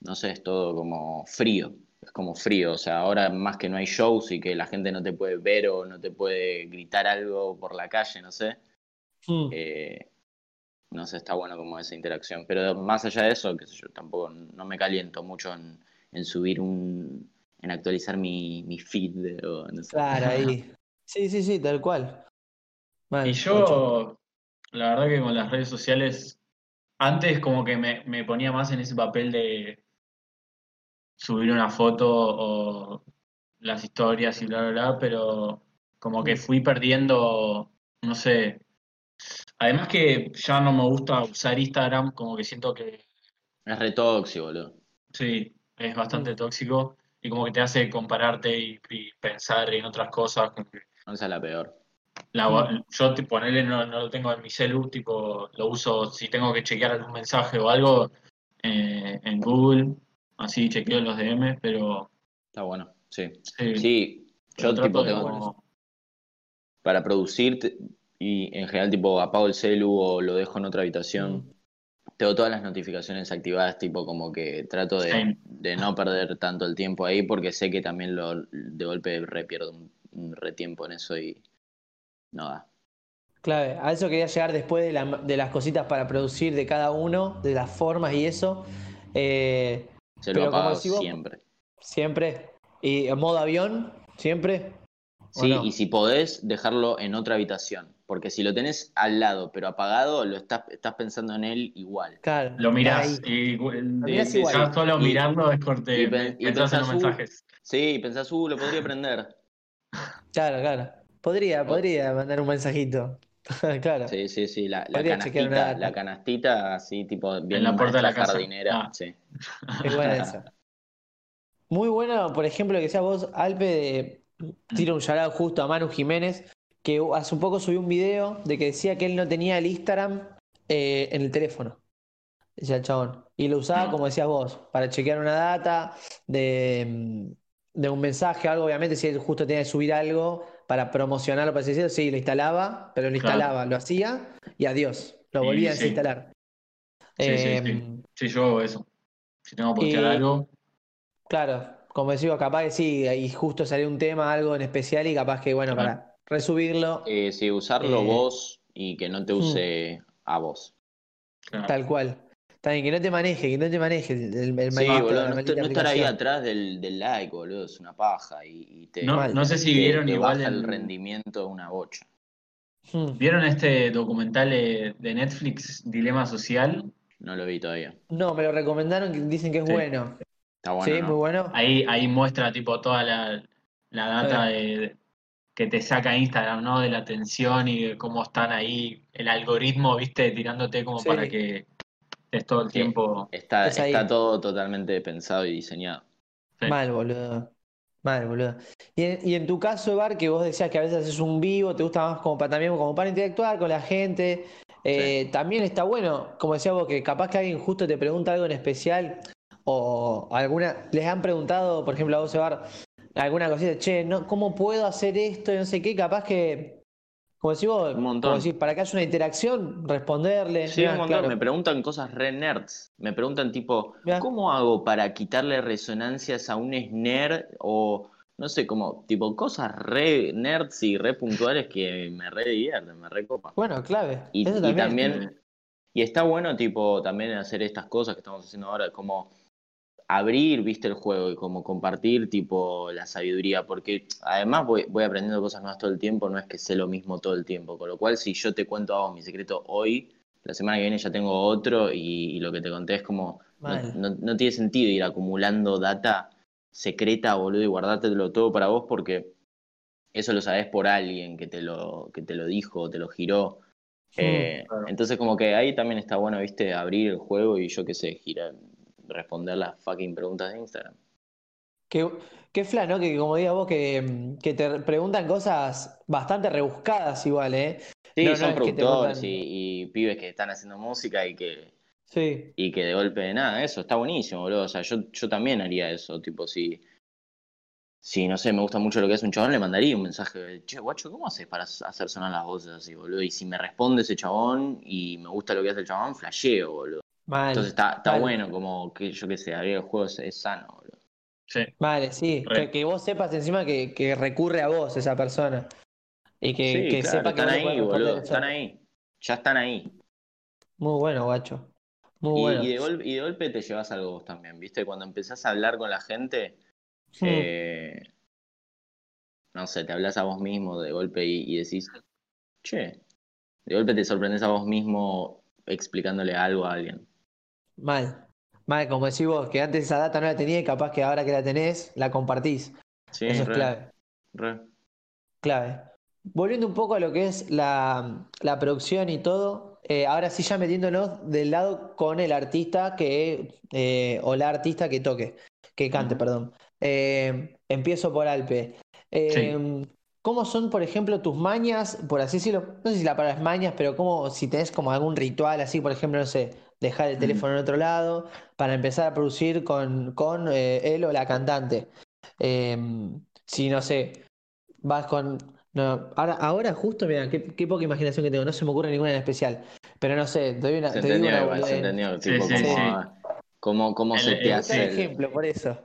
no sé, es todo como frío. Es como frío, o sea, ahora más que no hay shows y que la gente no te puede ver o no te puede gritar algo por la calle, no sé. Mm. Eh, no sé, está bueno como esa interacción. Pero más allá de eso, qué sé yo, tampoco no me caliento mucho en, en subir un, en actualizar mi, mi feed o no sé. Claro, ahí. Sí, sí, sí, tal cual. Y yo, la verdad que con las redes sociales, antes como que me, me ponía más en ese papel de subir una foto o las historias y bla, bla, bla, pero como que fui perdiendo, no sé. Además que ya no me gusta usar Instagram, como que siento que Es re tóxico, boludo. sí, es bastante Mm. tóxico y como que te hace compararte y, y pensar en otras cosas. Esa es la peor. La, Mm. yo tipo, ponerle no, no lo tengo en mi celu, tipo, lo uso si tengo que chequear algún mensaje o algo eh, en Google, así chequeo los DM, pero Está bueno, sí. sí, yo trato tipo de tengo, para producir y en general tipo apago el celu o lo dejo en otra habitación. Mm. Tengo todas las notificaciones activadas, tipo como que trato de, Sí. de no perder tanto el tiempo ahí porque sé que también lo de golpe re pierdo un, un re tiempo en eso y no da. Clave, a eso quería llegar después de, la- de las cositas para producir de cada uno, de las formas y eso. Eh, Se lo apago decís vos- siempre. siempre. ¿Y en modo avión? ¿Siempre? ¿O Sí, no? y si podés, dejarlo en otra habitación. Porque si lo tenés al lado, pero apagado, lo estás, estás pensando en él igual. Claro. lo mirás y de- mirás de- igual. ya solo Y- mirando es corte, y pen- y pensás en los uh, mensajes. Sí, pensás, uh, lo podría prender. Claro, claro. Podría, podría mandar un mensajito. claro. Sí, sí, sí. La, una canastita, la canastita, así, tipo, bien la puerta de la casa. jardinera. Ah. Sí. Qué buena esa. Muy bueno, por ejemplo, que sea vos, Alpe, de tira un shout justo a Manu Jiménez, que hace un poco subió un video de que decía que él no tenía el Instagram eh, en el teléfono. Decía el chabón. Y lo usaba, como decías vos, para chequear una data de, de un mensaje, algo, obviamente, si él justo tenía que subir algo para promocionarlo, para decirlo, sí, lo instalaba, pero lo Claro. instalaba, lo hacía y adiós. Lo volvía a sí. desinstalar. Sí, sí, Eh, sí. Sí, yo hago eso. Si tengo que postear Y- algo, Claro, como decía, capaz que sí, y justo salió un tema, algo en especial, y capaz que, bueno, Claro. para resubirlo, Eh, sí, usarlo Eh, vos y que no te hmm. use a vos. claro. tal cual. También que no te maneje, que no te maneje el, el, el Sí, boludo, no, estar ahí atrás del, del like, boludo, es una paja y, y te, No, Mal. no sé si te- vieron te igual baja el el- rendimiento de una bocha. Hmm. ¿Vieron este documental eh, de Netflix, Dilema Social? No lo vi todavía. No, me lo recomendaron, dicen que es Sí. bueno. Está bueno, sí, ¿no? muy bueno. Ahí, ahí muestra tipo toda la, la data de, que te saca Instagram, ¿no? De la atención y de cómo están ahí, el algoritmo, viste, tirándote como Sí. para que estés todo el Sí. tiempo. Está, Es está todo totalmente pensado y diseñado. Sí. Mal, boludo. Mal, boludo. Y en, y en tu caso, Bar, que vos decías que a veces haces un vivo, te gusta más como para también como para interactuar con la gente. eh, También está bueno, como decías vos, que capaz que alguien justo te pregunta algo en especial, o alguna, les han preguntado, por ejemplo, a vos, Bar, alguna cosita, che, no, ¿cómo puedo hacer esto? Y no sé qué, capaz que, como decís vos, Un montón. como decís, para que haya una interacción, responderle. Sí, mirá, un montón. claro. Me preguntan cosas re nerds. Me preguntan tipo, Mirá. ¿cómo hago para quitarle resonancias a un snare? O no sé, como tipo cosas re nerds y re puntuales que me re divierten, me re copan. Bueno, clave. Y, Eso y también. también, y está bueno tipo también hacer estas cosas que estamos haciendo ahora, como abrir, viste, el juego y como compartir tipo la sabiduría, porque además voy, voy aprendiendo cosas nuevas todo el tiempo, no es que sé lo mismo todo el tiempo, con lo cual si yo te cuento a vos mi secreto hoy, la semana que viene ya tengo otro y, y lo que te conté es como, no, no- no tiene sentido ir acumulando data secreta, boludo, y guardártelo todo para vos porque eso lo sabés por alguien que te lo, que te lo dijo, te lo giró. Eh, claro. Entonces como que ahí también está bueno, viste, abrir el juego y yo qué sé, girar, responder las fucking preguntas de Instagram. Qué, qué ¿no? Que como digas vos, que, que te preguntan cosas bastante rebuscadas igual, ¿eh? Sí, No, son productores y, y pibes que están haciendo música y que, Sí, y que de golpe nada, eso está buenísimo, boludo. O sea, yo, yo también haría eso, tipo, si, si no sé, me gusta mucho lo que hace un chabón, le mandaría un mensaje, de, che, guacho, ¿cómo haces para hacer sonar las voces así, boludo? Y si me responde ese chabón y me gusta lo que hace el chabón, flasheo, boludo. Mal. Entonces está, está bueno, como que yo qué sé, abrir el juego es, sano, boludo. Sí. Vale, sí. Que, que vos sepas encima que, que recurre a vos esa persona. Y que, Sí, que claro, sepa que están ahí, boludo, eso. están ahí. Ya están ahí. Muy bueno, guacho. Muy Y, bueno. y de golpe, y de golpe te llevas algo vos también, ¿viste? Cuando empezás a hablar con la gente, Hmm. eh, no sé, te hablas a vos mismo de golpe y, y decís, che, de golpe te sorprendes a vos mismo explicándole algo a alguien. Mal. Mal, como decís vos, que antes esa data no la tenía y capaz que ahora que la tenés, la compartís. Sí, Eso es clave. re. Clave. Volviendo un poco a lo que es la, la producción y todo, eh, ahora sí ya metiéndonos del lado con el artista que, eh, o la artista que toque, que cante, perdón. Eh, empiezo por Alpe. ¿Cómo son, por ejemplo, tus mañas, por así decirlo? No sé si la palabra es mañas, pero como si tenés como algún ritual así, por ejemplo, no sé, dejar el Mm. teléfono en otro lado para empezar a producir con, con eh, él o la cantante. Eh, si, no sé, vas con... No, ahora, ahora justo, mira, qué, qué poca imaginación que tengo, no se me ocurre ninguna en especial. Pero no sé, te doy una, Se te digo entendió una igual, se entendió, Sí, tipo, sí, cómo, sí. cómo, cómo El- se te hace el ejemplo, por eso.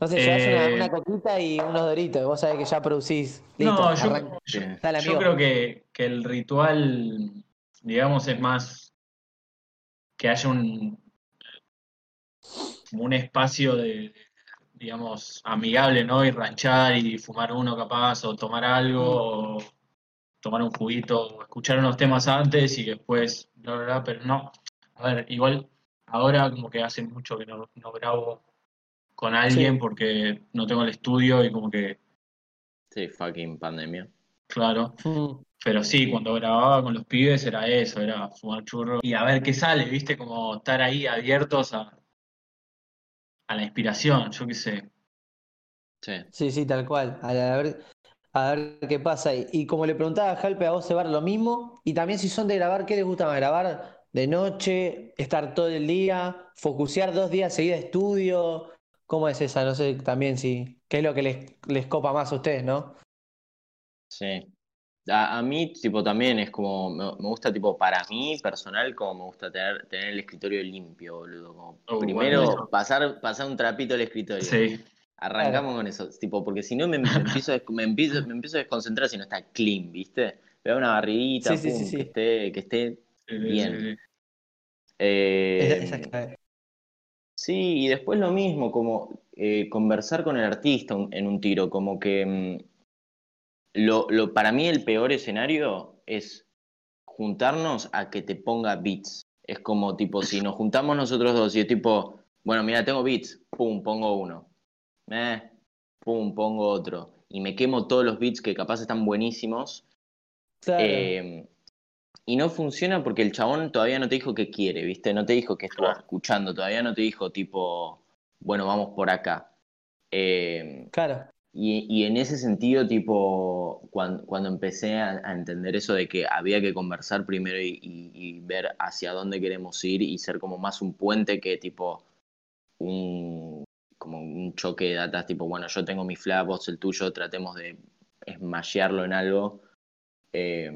No sé, llevas una, Eh, una coquita y unos doritos, vos sabés que ya producís. Listo, No, yo, arranca. yo- yo creo que, que el ritual, digamos, es más que haya un, como un espacio de, digamos, amigable, ¿no? Y ranchar y fumar uno capaz, o tomar algo, o tomar un juguito, o escuchar unos temas antes y después, bla, bla, bla, pero no. A ver, igual ahora como que hace mucho que no, no grabo con alguien Sí. porque no tengo el estudio y como que, Sí, fucking pandemia. claro. Mm, Pero sí, cuando grababa con los pibes era eso, era fumar churro y a ver qué sale, ¿viste? Como estar ahí abiertos a, a la inspiración, yo qué sé. Sí. sí, sí, tal cual. A, la- a ver, A ver qué pasa. Y, y como le preguntaba a Jalpe, a vos, Sebar, lo mismo. Y también si son de grabar, ¿qué les gusta más? ¿Grabar de noche? ¿Estar todo el día? ¿Focusear dos días seguidos de estudio? ¿Cómo es esa? No sé también si. ¿Qué es lo que les, les copa más a ustedes, no? Sí. A, a mí, tipo, también es como, me, me gusta, tipo, para mí, personal, como me gusta tener, tener el escritorio limpio, boludo. Como Oh, primero, bueno, pasar, pasar un trapito al escritorio. Sí, Arrancamos con eso, tipo, porque si no me, me empiezo, me, empiezo, me empiezo a desconcentrar si no está clean, ¿viste? Pegar una barridita, Sí, sí, pum, sí, sí. que esté, que esté Bien. sí, sí. eh, Esa, esa es clave. Sí, y después lo mismo, como eh, conversar con el artista en un tiro, como que mm, lo, lo, para mí el peor escenario es juntarnos a que te ponga beats. Es como tipo, si nos juntamos nosotros dos y es tipo, bueno, mira, tengo beats, pum, pongo uno. Eh, pum, pongo otro. Y me quemo todos los beats que capaz están buenísimos. Claro. Eh, y no funciona porque el chabón todavía no te dijo qué quiere, ¿viste? No te dijo que estuvo Claro. escuchando, todavía no te dijo tipo, bueno, vamos por acá. Eh, Claro. Y, en ese sentido, tipo, cuando, cuando empecé a, entender eso de que había que conversar primero y, ver hacia dónde queremos ir y ser como más un puente que tipo un, como un choque de datas, tipo, bueno, yo tengo mi flag, el tuyo, tratemos de esmashearlo en algo. eh,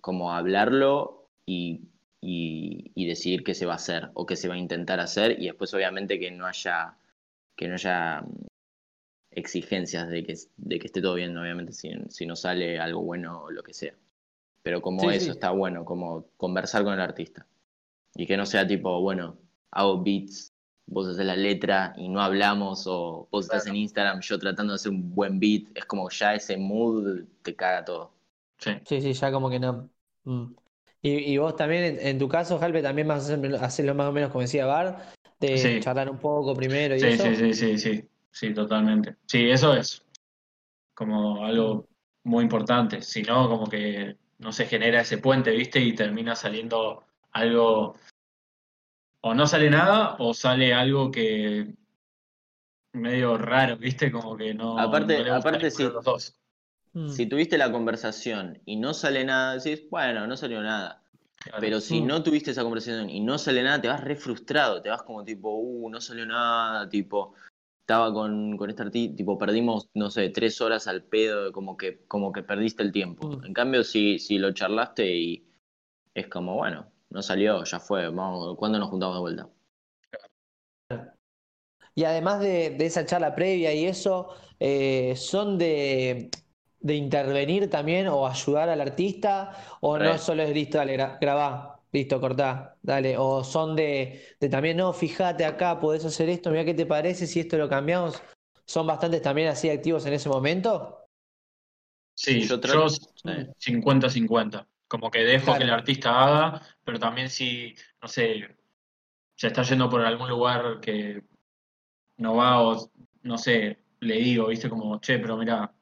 como hablarlo y, y, decidir qué se va a hacer o qué se va a intentar hacer y después obviamente que no haya que no haya exigencias de que, de que esté todo bien, obviamente si, si no sale algo bueno o lo que sea. Pero como Sí, eso sí. está bueno, como conversar con el artista. Y que no sea tipo, bueno, hago beats, vos haces la letra y no hablamos, o vos estás en Instagram, yo tratando de hacer un buen beat, es como ya ese mood te caga todo. Sí. Sí, sí, ya como que no. Mm. Y, y vos también, en, en tu caso, Jalpe, también vas a hacer- hacerlo más o menos como decía Bar, de Sí. charlar un poco primero y Sí, eso. sí, sí, sí, sí, sí, totalmente. Sí, eso es como algo muy importante. Si no, como que no se genera ese puente, ¿viste? Y termina saliendo algo, o no sale nada, o sale algo que medio raro, ¿viste? Como que no, Aparte- no aparte sí. los dos. Mm. Si tuviste la conversación y no sale nada, decís, bueno, no salió nada. Claro. Pero si Mm. no tuviste esa conversación y no sale nada, te vas re frustrado, te vas como tipo, uh, no salió nada, tipo, estaba con, con este artista, tipo, perdimos, no sé, tres horas al pedo, como que, como que perdiste el tiempo. Mm. En cambio, si, si lo charlaste y es como, bueno, no salió, ya fue, vamos, ¿cuándo nos juntamos de vuelta? Y además de, de esa charla previa y eso, eh, ¿son de, de intervenir también o ayudar al artista? ¿O no solo es listo, dale, gra- grabá, listo, cortá, dale? ¿O son de, de también, no, fíjate acá, podés hacer esto, mira qué te parece si esto lo cambiamos? ¿Son bastantes también así activos en ese momento? Sí, Yo yo trato- s- 50-50. Como que dejo Claro. que el artista haga, pero también si, no sé, se está yendo por algún lugar que no va o, no sé, le digo, viste, como, che, pero mira,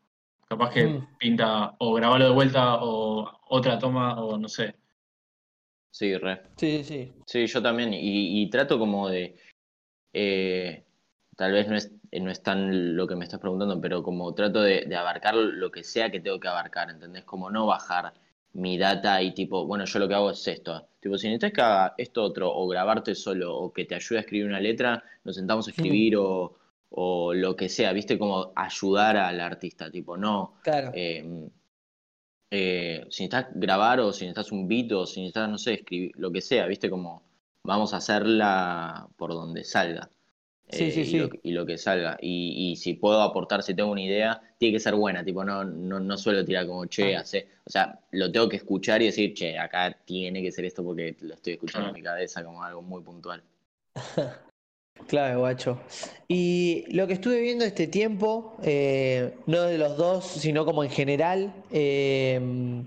capaz que Mm. pinta o grabarlo de vuelta o otra toma o no sé. Sí, re. Sí, sí, sí. Sí, yo también. Y, y trato como de. eh, tal vez no es, eh, no es tan lo que me estás preguntando, pero como trato de, de abarcar lo que sea que tengo que abarcar, ¿entendés? Como no bajar mi data y tipo, bueno, yo lo que hago es esto. Tipo, si necesitas que haga esto otro, o grabarte solo, o que te ayude a escribir una letra, nos sentamos a escribir, o, o lo que sea, ¿viste? Como ayudar al artista, tipo, no. Claro. eh, eh, si necesitas grabar o si necesitas un beat o si necesitas, no sé, escribir, lo que sea, ¿viste? Como vamos a hacerla por donde salga. Sí, sí, y, sí. Lo, y lo que salga. Y, y si puedo aportar, si tengo una idea, tiene que ser buena, tipo, no, no, no suelo tirar como, che, Ah. hace. O sea, lo tengo que escuchar y decir, che, acá tiene que ser esto porque lo estoy escuchando Ah. en mi cabeza como algo muy puntual. Claro, guacho. Y lo que estuve viendo este tiempo, eh, no de los dos, sino como en general, eh,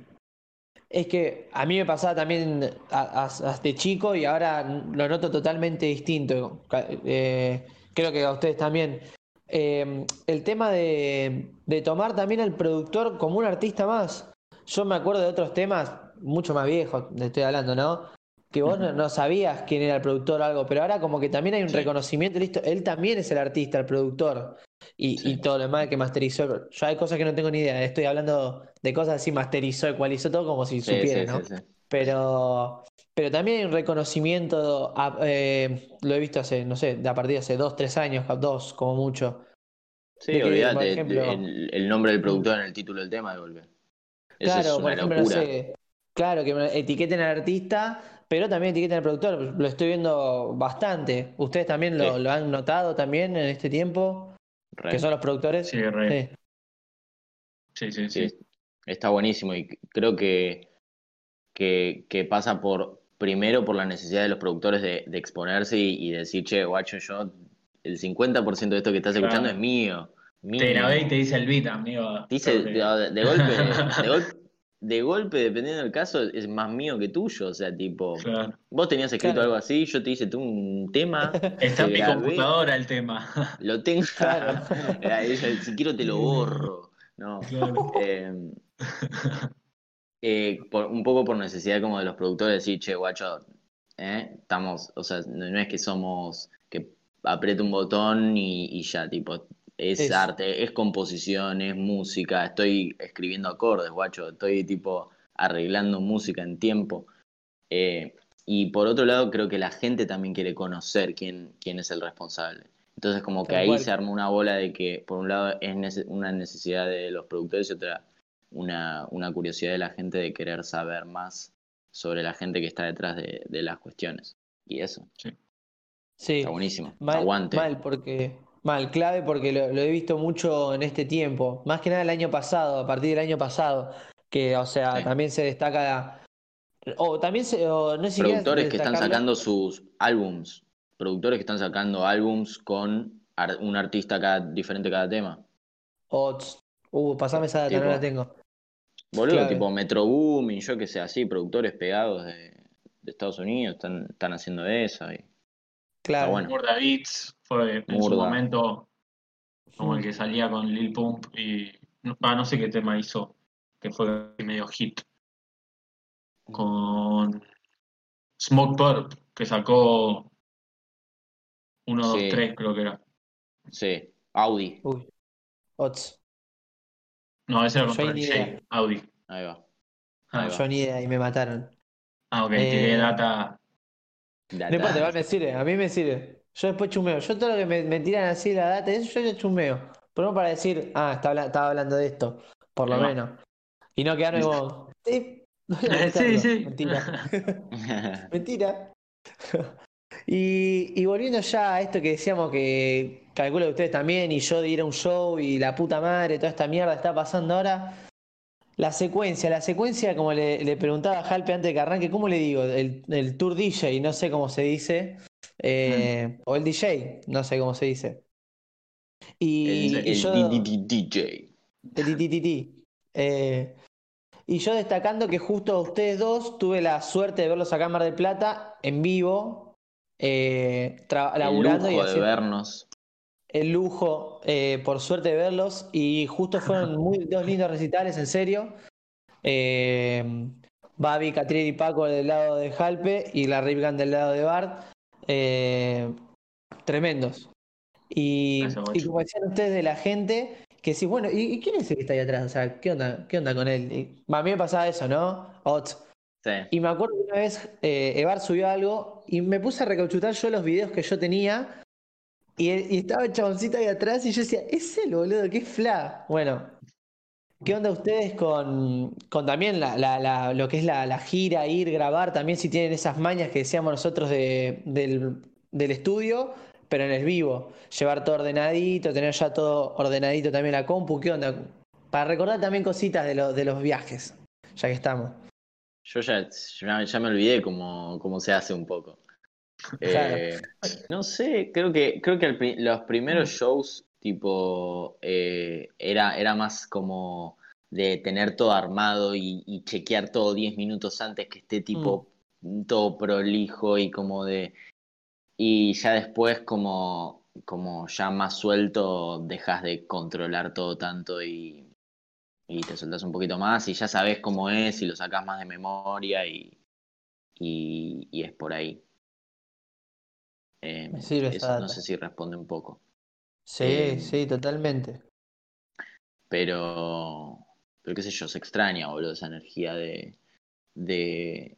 es que a mí me pasaba también a- a- de chico y ahora lo noto totalmente distinto. Eh, creo que a ustedes también. El tema de, de tomar también al productor como un artista más. Yo me acuerdo de otros temas mucho más viejos, te estoy hablando, ¿no? Que vos no, no sabías quién era el productor o algo, pero ahora como que también hay un Sí. reconocimiento, listo, él también es el artista, el productor. y, Sí. y todo lo demás que masterizó. Yo hay cosas que no tengo ni idea, estoy hablando de cosas así, masterizó, ecualizó todo como si Sí, supiera, ¿no? sí, sí. Pero, pero también hay un reconocimiento, a- eh, lo he visto hace, no sé, a partir de hace dos, tres años, dos como mucho. Sí, que, ejemplo- el, el nombre del productor en el título del tema de. Eso Claro, es por ejemplo, no sé, claro, que etiqueten al artista, pero también etiqueten al productor. Lo estoy viendo bastante. ¿Ustedes también lo, Sí. lo han notado también en este tiempo? Re. Que son los productores. Sí, re. Sí. Sí, sí, Sí, sí. está buenísimo y creo que, que, que pasa por, primero por la necesidad de los productores de, de exponerse y, y decir, che, guacho, yo, el 50% de esto que estás Claro. escuchando es mío. mío". Te grabé y te dice el beat, amigo. Dice, de golpe, de, golpe, de golpe, dependiendo del caso, es más mío que tuyo. O sea, tipo, Claro. vos tenías escrito Claro. algo así, yo te hice tú un tema, Está en mi grabé, computadora el tema. lo tengo. Claro. Si quiero te lo borro. No. Claro. Eh, eh, por- un poco por necesidad como de los productores decir, che, guacho, eh, estamos, o sea, no, no es que somos que apriete un botón y, y ya, tipo, es, Es- arte, es composición, es música, estoy escribiendo acordes, guacho, estoy tipo arreglando música en tiempo. Eh, y por otro lado, creo que la gente también quiere conocer quién, quién es el responsable. Entonces, como que ahí se arma una bola de que, por un lado, es nece- una necesidad de los productores y otra, una, una curiosidad de la gente de querer saber más sobre la gente que está detrás de, de las cuestiones. Y eso, Sí. está buenísimo. Mal, Aguante. mal, porque, mal, clave porque lo, lo he visto mucho en este tiempo. Más que nada el año pasado, a partir del año pasado, que, o sea, Sí. también se destaca. O también se, o no Productores que están sacando sus álbums. Productores que están sacando álbums con ar- un artista cada, diferente cada tema. o uh, pasame esa data, no Tipo, la tengo. Boludo, Clave. tipo Metro Boomin, yo que sé, así, productores pegados de, de Estados Unidos están, están haciendo eso. Y... Claro. bueno. Beats fue en su momento como el que salía con Lil Pump y no, ah, no sé qué tema hizo, que fue medio hit. Con Smoke Purp, que sacó 1, 2, Sí. 3 creo que era. Sí, Audi, Uy. Ots. No, ese era con Yo Tony ni J, idea. Audi. ahí va. Ah, Ahí va. Yo ni idea y me mataron. ah, ok, Eh, tiré data. Data. No importa, igual me sirve, a mí me sirve. Yo después chumeo. Yo todo lo que me, me tiran así la data, eso yo ya chumeo. Pero no para decir, ah, está habla- estaba hablando de esto, por lo Ahí va. menos. Y no quedarme como, sí, voy a sí, buscarlo". sí. Mentira. Mentira. Y, y volviendo ya a esto que decíamos que calculo que ustedes también, y yo de ir a un show y la puta madre, toda esta mierda está pasando ahora. La secuencia, la secuencia, como le, le preguntaba a Jalpe antes de que arranque, ¿cómo le digo? El, el tour DJ, no sé cómo se dice. Eh, O el DJ, no sé cómo se dice. Y, el y yo. DJ. El. Eh, y yo destacando que justo a ustedes dos tuve la suerte de verlos acá en Mar del Plata en vivo, eh, tra- El laburando y lujo de vernos. el lujo, eh, por suerte de verlos. Y justo fueron muy, dos lindos recitales, en serio. Babi, Catriel y Paco del lado de Jalpe y la Rip Gun del lado de Bart. Eh, tremendos. Y, guacho. como decían ustedes de la gente, que sí, bueno, ¿y, y quién es el que está ahí atrás? O sea, ¿qué onda, qué onda con él? Y, a mí me pasaba eso, ¿no? Sí. Y me acuerdo que una vez eh, Evar subió algo y me puse a recauchutar yo los videos que yo tenía y, y estaba el chaboncito ahí atrás y yo decía, es el boludo, qué fla. Bueno, ¿qué onda ustedes con, con también la, la- la- lo que es la, gira, ir, grabar? También si tienen esas mañas que decíamos nosotros de- del, del estudio, pero en el vivo. Llevar todo ordenadito, tener ya todo ordenadito también la compu, ¿qué onda? Para recordar también cositas de, lo- de los viajes, ya que estamos. Yo ya, ya, ya me olvidé cómo, cómo se hace un poco. Claro. Eh, no sé, creo que, creo que el los primeros shows, tipo, eh, era, era más como de tener todo armado y, y chequear todo 10 minutos antes que esté tipo todo prolijo y como de... Y ya después como, como ya más suelto dejas de controlar todo tanto y, y te soltás un poquito más y ya sabes cómo es y lo sacas más de memoria y, y, y es por ahí. Eh, Me sirve eso no sé si responde un poco. Sí, Eh, sí, totalmente. Pero, pero qué sé yo, se extraña, boludo, esa energía de, de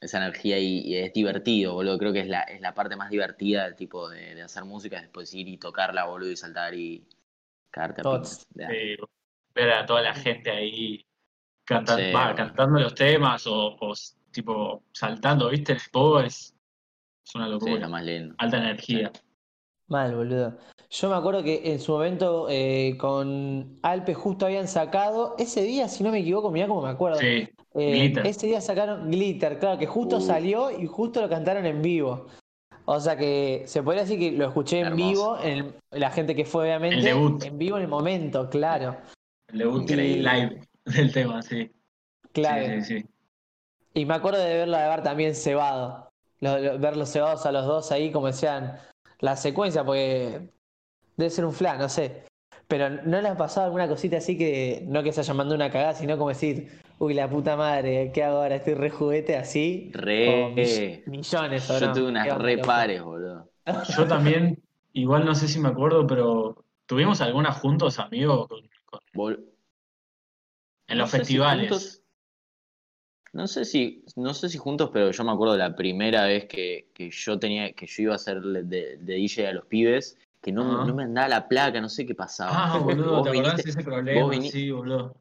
esa energía y, y es divertido, boludo. Creo que es la, es la parte más divertida tipo de, de hacer música, es después ir y tocarla, boludo, y saltar y cagarte a. Sí, ver a toda la gente ahí cantando, Sí, va, bueno. cantando los temas o, tipo saltando, ¿viste? El pogo es, es una Sí, locura. es lo más lindo. Alta energía. Mal, boludo. Yo me acuerdo que en su momento eh, con Alpe justo habían sacado, ese día, si no me equivoco, mirá cómo me acuerdo. Sí, Eh, Glitter. ese día sacaron Glitter, claro, que justo Uh. salió y justo lo cantaron en vivo. O sea que se podría decir que lo escuché en vivo, en el- la gente que fue obviamente El debut. en vivo en el momento, claro, el debut Increíble. live del tema, sí. claro. Sí, sí, sí. Y me acuerdo de verlo de ver también cebado, Lo- lo- verlos cebados a los dos ahí, como decían, la secuencia, porque debe ser un flan, no sé. Pero ¿no le ha pasado alguna cosita así que, no que se haya mandado una cagada, sino como decir, uy, la puta madre, ¿qué hago ahora? Estoy re juguete así. Re. mill- millones, ¿o Yo no? tuve unas re pares, boludo. Yo también, igual no sé si me acuerdo, pero tuvimos algunas juntos, amigos, con- con- Bol- en No los si festivales. juntos- no sé si, no sé si juntos, pero yo me acuerdo la primera vez que, que yo tenía, que yo iba a hacer de, de DJ a los pibes, que no, no me andaba la placa, no sé qué pasaba. Ah, boludo, ¿te acordás de ese problema? Sí, boludo.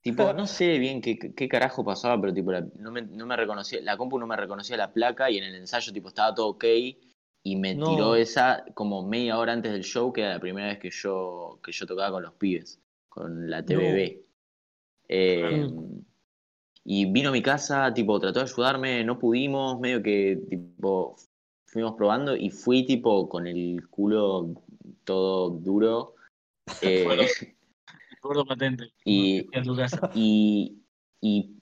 Tipo, no sé bien qué, qué carajo pasaba, pero tipo, la- no, me, no me reconocía, la compu no me reconocía la placa y en el ensayo tipo estaba todo ok y me No. tiró esa como media hora antes del show, que era la primera vez que yo, que yo tocaba con los pibes, con la TVB. Eh, y vino a mi casa, tipo, trató de ayudarme, no pudimos, medio que tipo fuimos probando y fui tipo con el culo todo duro. eh, Bueno. Patente. Y- En tu casa. y, y,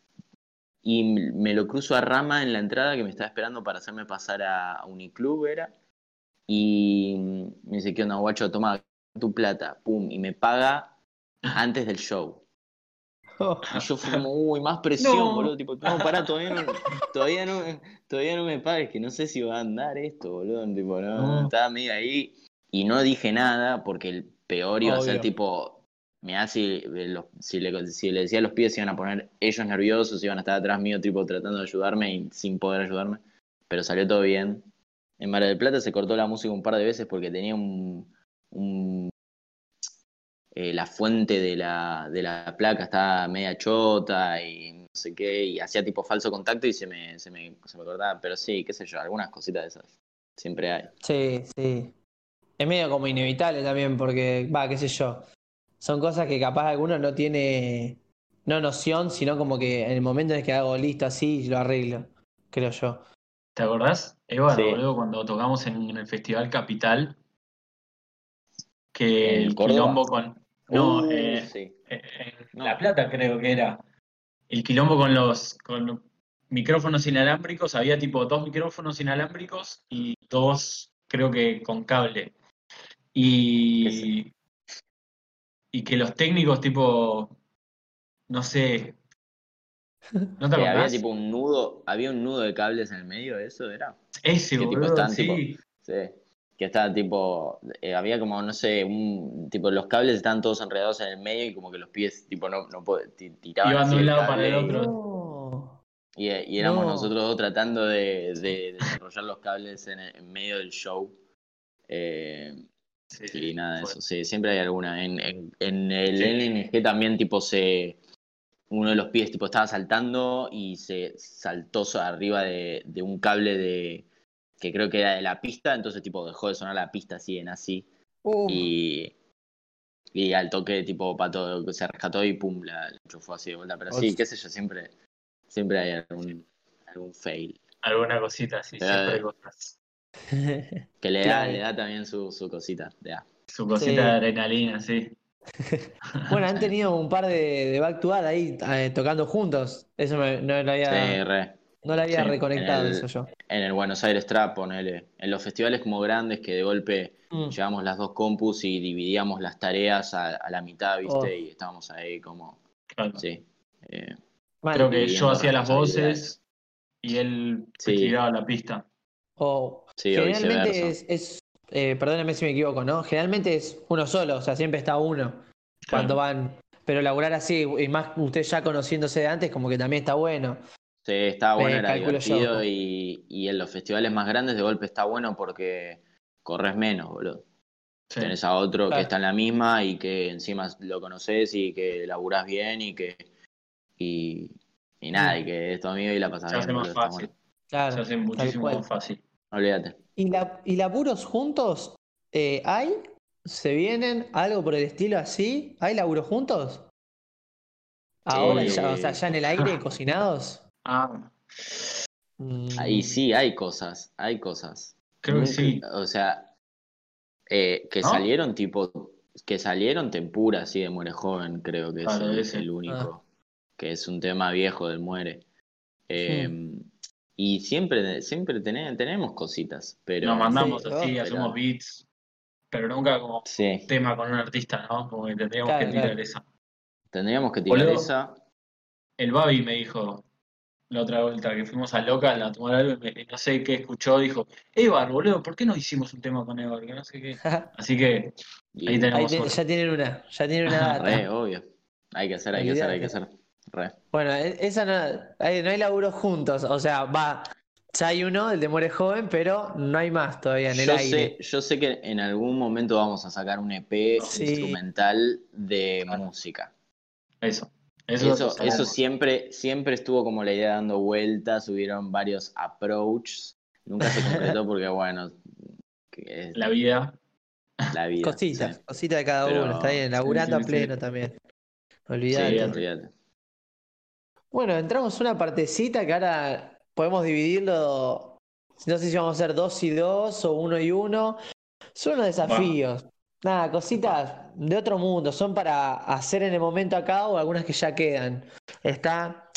y me lo cruzo a Rama en la entrada que me estaba esperando para hacerme pasar a Uniclub, era. Y me dice, ¿qué onda, guacho? Toma tu plata, pum, y me paga antes del show. Y yo fui como, uy, más presión, No. boludo. Tipo, no, pará, todavía no, todavía no, todavía no me pagues, que no sé si va a andar esto, boludo. Tipo, no, No. estaba medio ahí. Y no dije nada porque el peor iba a ser Obvio. tipo, me si, los- si, le, si le decía a los pibes se iban a poner ellos nerviosos, iban a estar atrás mío, tipo, tratando de ayudarme y sin poder ayudarme. Pero salió todo bien. En Mar del Plata se cortó la música un par de veces porque tenía un, un eh, la fuente de la, de la placa estaba media chota y no sé qué, y hacía tipo falso contacto y se me, se me, se me cortaba. Pero sí, qué sé yo, algunas cositas de esas siempre hay. Sí, sí. Es medio como inevitable también, porque, va, qué sé yo. Son cosas que capaz alguno no tiene, no noción, sino como que en el momento en el que hago listo así, lo arreglo, creo yo. ¿Te acordás, Eva, Sí. boludo, cuando tocamos en, en el Festival Capital? Que ¿En el quilombo con. No, Uh, eh, sí. eh, en. La Plata creo que era. El quilombo con los con micrófonos inalámbricos, había tipo dos micrófonos inalámbricos y dos, creo que con cable. Y, y que los técnicos tipo, no sé, ¿no te había tipo un nudo, había un nudo de cables en el medio, ¿eso era? Ese, tipo tipo, Sí. Que estaba tipo, eh, había como, no sé, un, tipo, los cables estaban todos enredados en el medio y como que los pies, tipo, no, no tiraban Iban de un lado para el otro. No. Y, y éramos No. nosotros dos tratando de, de desarrollar los cables en, en medio del show. Eh, Sí, y nada de eso, sí, siempre hay alguna. En, en, en el LNG también, tipo, se. Uno de los pies, tipo, estaba saltando y se saltó arriba de, de un cable de. Que creo que era de la pista, entonces, tipo, dejó de sonar la pista así en así. Uh, Y. Y al toque, tipo, pato, se rescató y pum, la, la enchufó así de vuelta. Pero sí, qué sé yo, siempre. Siempre hay algún, algún fail. Alguna cosita, sí, Pero- siempre hay cosas. Que le da, le da también su, su cosita. le da. Su cosita Sí. de adrenalina, sí. Bueno, han tenido un par de, de back to back ahí eh, tocando juntos. Eso me- no lo había, Sí, re. No lo había Sí, reconectado el- eso yo. En el Buenos Aires Trap, ponele. En los festivales como grandes que de golpe Mm. llevamos las dos compus y dividíamos las tareas a, a la mitad, ¿viste? Oh. Y estábamos ahí como. Claro. Sí. Eh. Creo que yo hacía las voces y él Sí. tiraba la pista. O Sí, o generalmente es, es eh, perdónenme si me equivoco, ¿no? Generalmente es uno solo, o sea, siempre está uno cuando van. Pero laburar así, y más usted ya conociéndose de antes, como que también está bueno. Sí, está bueno, era divertido y, y en los festivales más grandes de golpe está bueno porque corres menos, boludo. Sí. Tenés a otro que Claro. está en la misma y que encima lo conoces y que laburás bien y que. Y, y nada, y que es tu amigo y la pasás Se bien. hace más boludo, está fácil. bueno. Claro. Se hace muchísimo cual. más fácil. Olvídate. ¿Y, la, ¿Y laburos juntos? eh, ¿Hay? ¿Se vienen? ¿Algo por el estilo así? ¿Hay laburos juntos? Ahora, Sí. ya, o sea, ya en el aire, cocinados. Ah, Mm, Ahí sí hay cosas, hay cosas. creo que sí. O sea, eh, que ¿No? salieron tipo, que salieron tempura así de Muere Joven, creo que Claro, es el, ese. el único, Ah. que es un tema viejo del Muere. Eh, Y siempre, siempre tene- tenemos cositas, pero Nos mandamos Sí, así, ¿no? hacemos Pero- beats, pero nunca como sí, tema con un artista, ¿no? Como que tendríamos Claro, que tirar claro. esa. tendríamos que tirar Boludo. esa. El Babi me dijo la otra vuelta que fuimos a Local a tomar algo y me- no sé qué escuchó, dijo, Evar, boludo, ¿por qué no hicimos un tema con Evar? Que no sé qué. Así que Ahí Ahí tenemos te- ya tienen una, ya tienen una data. Re, obvio. Hay que hacer, hay que hacer, hay que hacer. Re. Bueno, e- esa no, hay, no hay laburos juntos, o sea, va, ya hay uno, el de Muere Joven, pero no hay más todavía en el Yo aire. sé, yo sé que en algún momento vamos a sacar un EP Sí. instrumental de Claro. música. eso. Eso, Eso, siempre, siempre estuvo como la idea dando vueltas, hubieron varios approaches, nunca se concretó porque bueno, es La vida. la vida. Cositas, sí. cositas de cada Pero- uno, está bien, laburando sí, a pleno sí. también. Sí, Olvídate. Bueno, entramos una partecita que ahora podemos dividirlo, no sé si vamos a hacer dos y dos o uno y uno. Son unos desafíos. Nada, cositas de otro mundo, son para hacer en el momento acá o algunas que ya quedan. Está,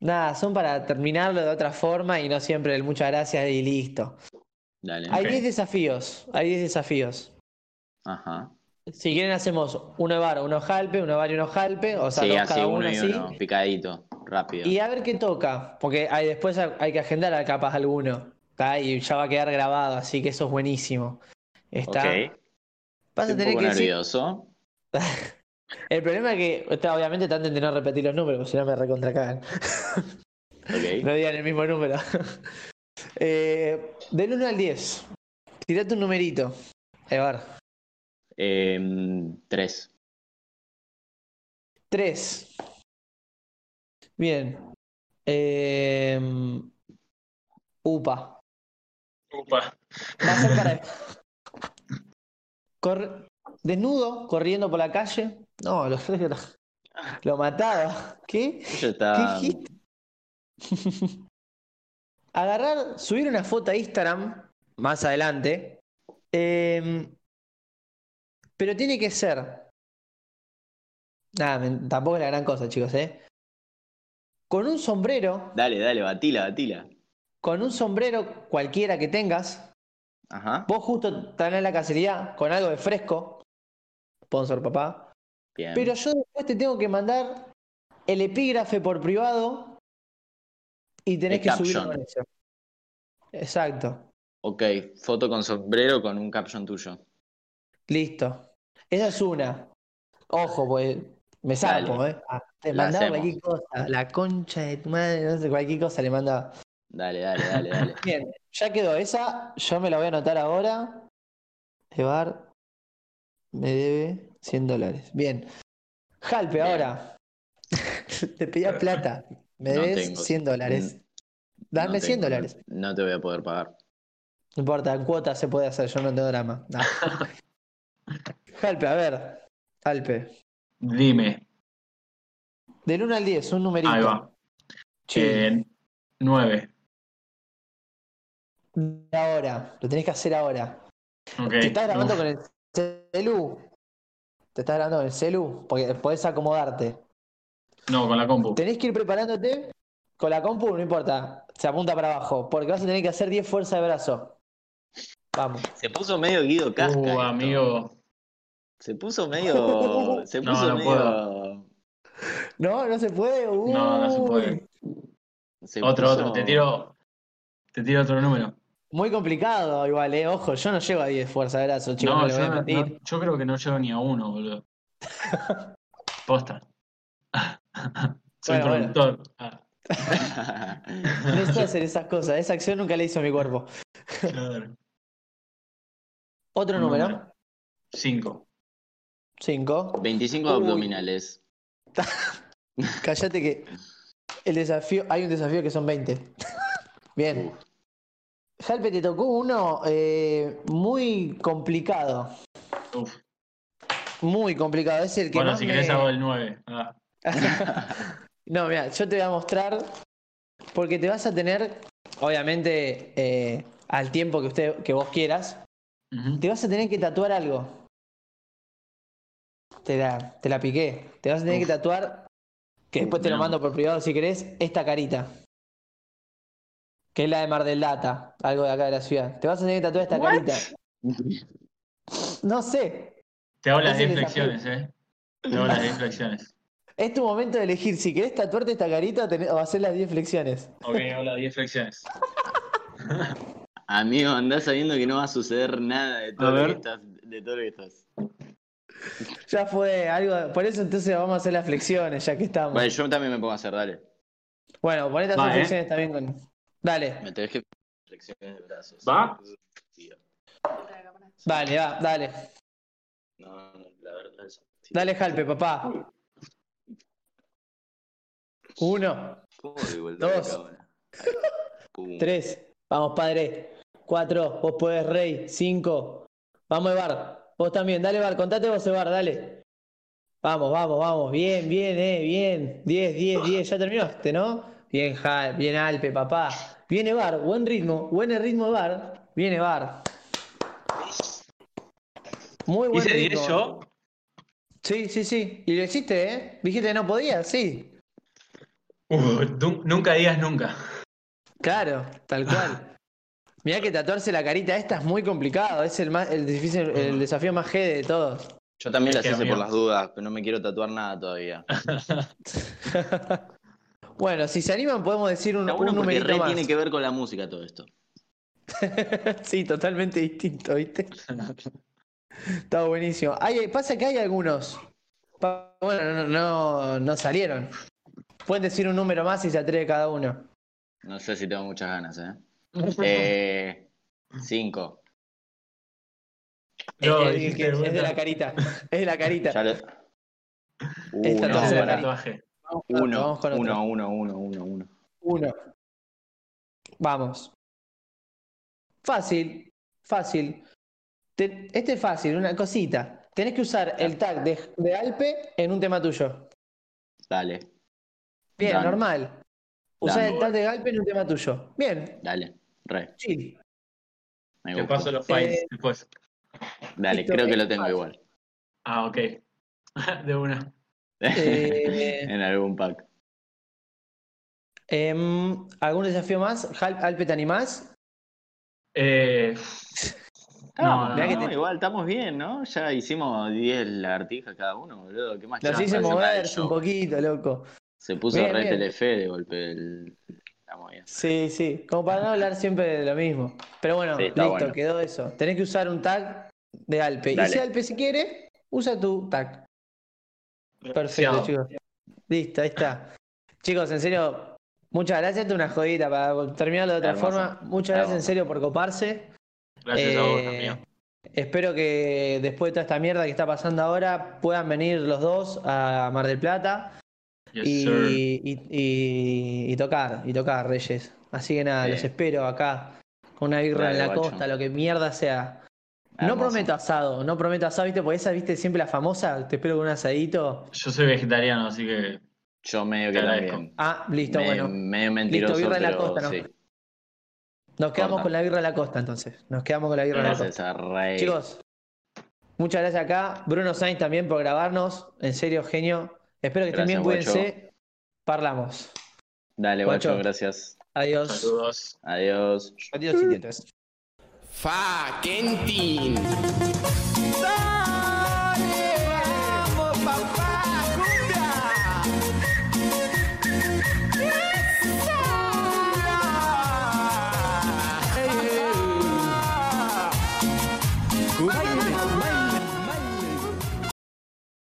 nada, son para terminarlo de otra forma y no siempre el muchas gracias y listo. Dale. Hay Ok. 10 desafíos, hay 10 desafíos. Ajá. Si quieren hacemos uno bar, uno jalpe, uno bar y uno jalpe, o sea, Sí, dos así cada uno uno y así. uno, picadito, rápido. Y a ver qué toca, porque hay, después hay que agendar a capaz alguno, ¿tá? y ya va a quedar grabado, así que eso es buenísimo. Está. Ok. Vas a Estoy un tener poco que decir. nervioso. El problema es que, está, obviamente, traten de no repetir los números, porque si no me recontracagan. Ok. no digan el mismo número. eh, del 1 al 10, tirate un numerito. Evar. Em, tres. 3. Bien. Eh, upa. Upa. Va a ser para. Cor- Desnudo, corriendo por la calle. No, lo, lo mataba. ¿Qué? ¿Qué? Agarrar, subir una foto a Instagram más adelante. eh, pero tiene que ser. Nada, tampoco es la gran cosa, chicos, ¿eh? Con un sombrero, Dale, dale, batila, batila. con un sombrero cualquiera que tengas, Ajá. Vos justo en la cacería con algo de fresco. Sponsor, papá. Bien. Pero yo después te tengo que mandar el epígrafe por privado y tenés El que subirlo caption. con eso. Exacto. Ok, foto con sombrero con un caption tuyo. Listo. Esa es una. Ojo, pues me saco, ¿eh? Ah, te mandaba cualquier cosa. La concha de tu madre, no sé, cualquier cosa le mandaba. Dale, dale, dale, dale. Bien, ya quedó esa. Yo me la voy a anotar ahora. Evar me debe 100 dólares. Bien. Jalpe, Bien. ahora. te pedía plata. Me no debes tengo. 100 dólares. Dame no 100 dólares. No te voy a poder pagar. No importa, en se puede hacer, yo no tengo drama. No. Jalpe, a ver. Jalpe. Dime. Del 1 al 10, un numerito. Ahí va. Eh, 9 ahora. Lo tenés que hacer ahora. Ok. ¿Te estás grabando Uf, con el celu? ¿Te estás grabando con el celu? Porque podés acomodarte. No, con la compu. Tenés que ir preparándote con la compu, no importa. Se apunta para abajo. Porque vas a tener que hacer 10 fuerzas de brazo. Vamos. Se puso medio Guido Casca. Uh, amigo. Se puso medio. Se No, puso no medio. puedo. No, no se puede. No, no se Uy. puede. se Otro, puso- otro. Te tiro. Te tiro otro número. Muy complicado igual, eh. Ojo, yo no llego a 10 fuerza de brazo, chicos, No, no, le yo, voy a no- yo creo que no llego ni a uno, boludo. Posta. Soy Bueno, bueno. productor. Ah, No sé hacer esas cosas, esa acción nunca la hizo mi cuerpo. claro. Otro número, número. Cinco. 5. 25 Uy. abdominales. Cállate que el desafío, hay un desafío que son 20. Bien. Uf. Jalpe, te tocó uno eh, muy complicado. Uf. Muy complicado. Es el que Bueno, más si me- querés hago el nueve. Ah, No, mira, yo te voy a mostrar. Porque te vas a tener, obviamente, eh, al tiempo que usted, que vos quieras, te vas a tener que tatuar algo. Te la, te la piqué. Te vas a tener Uf. que tatuar, que después te lo mando por privado si querés, esta carita. Que es la de Mar del Data, algo de acá de la ciudad. Te vas a tener que tatuar esta What? carita. No sé. Te hago las Es el 10 desafío. flexiones, eh. Te hago las 10 flexiones. Es tu momento de elegir si querés tatuarte esta carita o, hacer las 10 flexiones. Ok, hago las 10 flexiones. Amigo, andás sabiendo que no va a suceder nada de todo, lo que estás, de todo lo que estás. Ya fue algo. Por eso entonces vamos a hacer las flexiones, ya que estamos. Bueno, yo también me pongo a hacer, dale. Bueno, ponete a hacer ¿eh? flexiones también con. Dale, Me tenés que flexiones de brazos. ¿Va? Tío. dale, va, dale. No, no, la verdad es. sí. Dale, Jalpe, papá. Uno, ¿Cómo doy vuelta a la Dos. tres, vamos, padre. Cuatro, vos podés, rey. Cinco, vamos, Evar. Vos también, dale, Evar, contate vos, Evar, dale. Vamos, vamos, vamos. Bien, bien, eh, bien. Diez, diez, diez. Ya terminaste, ¿no? Bien, Jal, bien, Alpe, papá. Viene Bar, buen ritmo, buen ritmo, Bar. Viene Bar. Muy buen ¿Hice ritmo. 10 yo? Sí, sí, sí. Y lo hiciste, ¿eh? Dijiste que no podías, sí. Uh, nu- nunca digas nunca. Claro, tal cual. Mirá que tatuarse la carita esta es muy complicado. Es el más, el difícil, el desafío más G de todos. Yo también Es las hice amigo. por las dudas, pero no me quiero tatuar nada todavía. bueno, si se animan podemos decir un, bueno un porque re más. tiene que ver con la música todo esto. sí, totalmente distinto, ¿viste? Está buenísimo. Hay, pasa que hay algunos. Bueno, no, no, no salieron. Pueden decir un número más si se atreve cada uno. No sé si tengo muchas ganas, ¿eh? eh cinco. No, es, es- es de la carita. Es de la carita. Ya lo... Uh, Esta no, tercera Ese pará. Uno, Vamos con otro. uno, uno, uno, uno, uno. Uno. Vamos. Fácil, fácil. Te- este es fácil, una cosita. Tenés que usar el tag de, de Alpe en un tema tuyo. Dale, Bien, Dale. normal. Usar Dale. el tag de Alpe en un tema tuyo. Bien, dale, re. chill. Me Te paso los files Eh, después. Dale, listo, creo que lo tengo fácil. igual. Ah, ok. De una. Eh, en algún pack. em, ¿Algún desafío más? Alpe, ¿te animás? Eh, No, no, no, te- igual estamos bien, ¿no? Ya hicimos 10 lagartijas cada uno, boludo. ¿Qué más Los chapa hice moverse un poquito, loco. Se puso Bien, re bien. telefe de golpe el... Estamos bien. Sí, sí, como para no hablar siempre de lo mismo. Pero bueno, Sí, listo, bueno. quedó eso. Tenés que usar un tag de Alpe. Y si Alpe si quiere, usa tu tag. Perfecto, chicos. Listo, ahí está. Chicos, en serio, muchas gracias. Esto es una jodita para terminarlo de otra Hermoso. forma. Muchas gracias en serio por coparse. Gracias a vos, Eh, amigo. Espero que después de toda esta mierda que está pasando ahora puedan venir los dos a Mar del Plata Yes, y, y- y- y tocar, y tocar, Reyes. Así que nada, Sí. los espero acá con una birra Dale, en la guacho. costa, lo que mierda sea. No prometo asado, no prometo asado, ¿viste? Porque esa, ¿viste? Siempre la famosa, te espero con un asadito. Yo soy vegetariano, así que Yo medio que también. Ah, listo, Me- bueno. Medio mentiroso, birra en la costa, ¿no? sí. Nos quedamos corta. con la birra en la costa entonces. Nos quedamos con la birra en la costa. A Rey. Chicos, muchas gracias acá. Bruno Sainz también por grabarnos. En serio, genio. Espero que estén bien, cuídense. Parlams. Dale, guacho, Guacho. gracias. Adiós. saludos. Adiós. Adiós, siguientes. Fa, Kentin.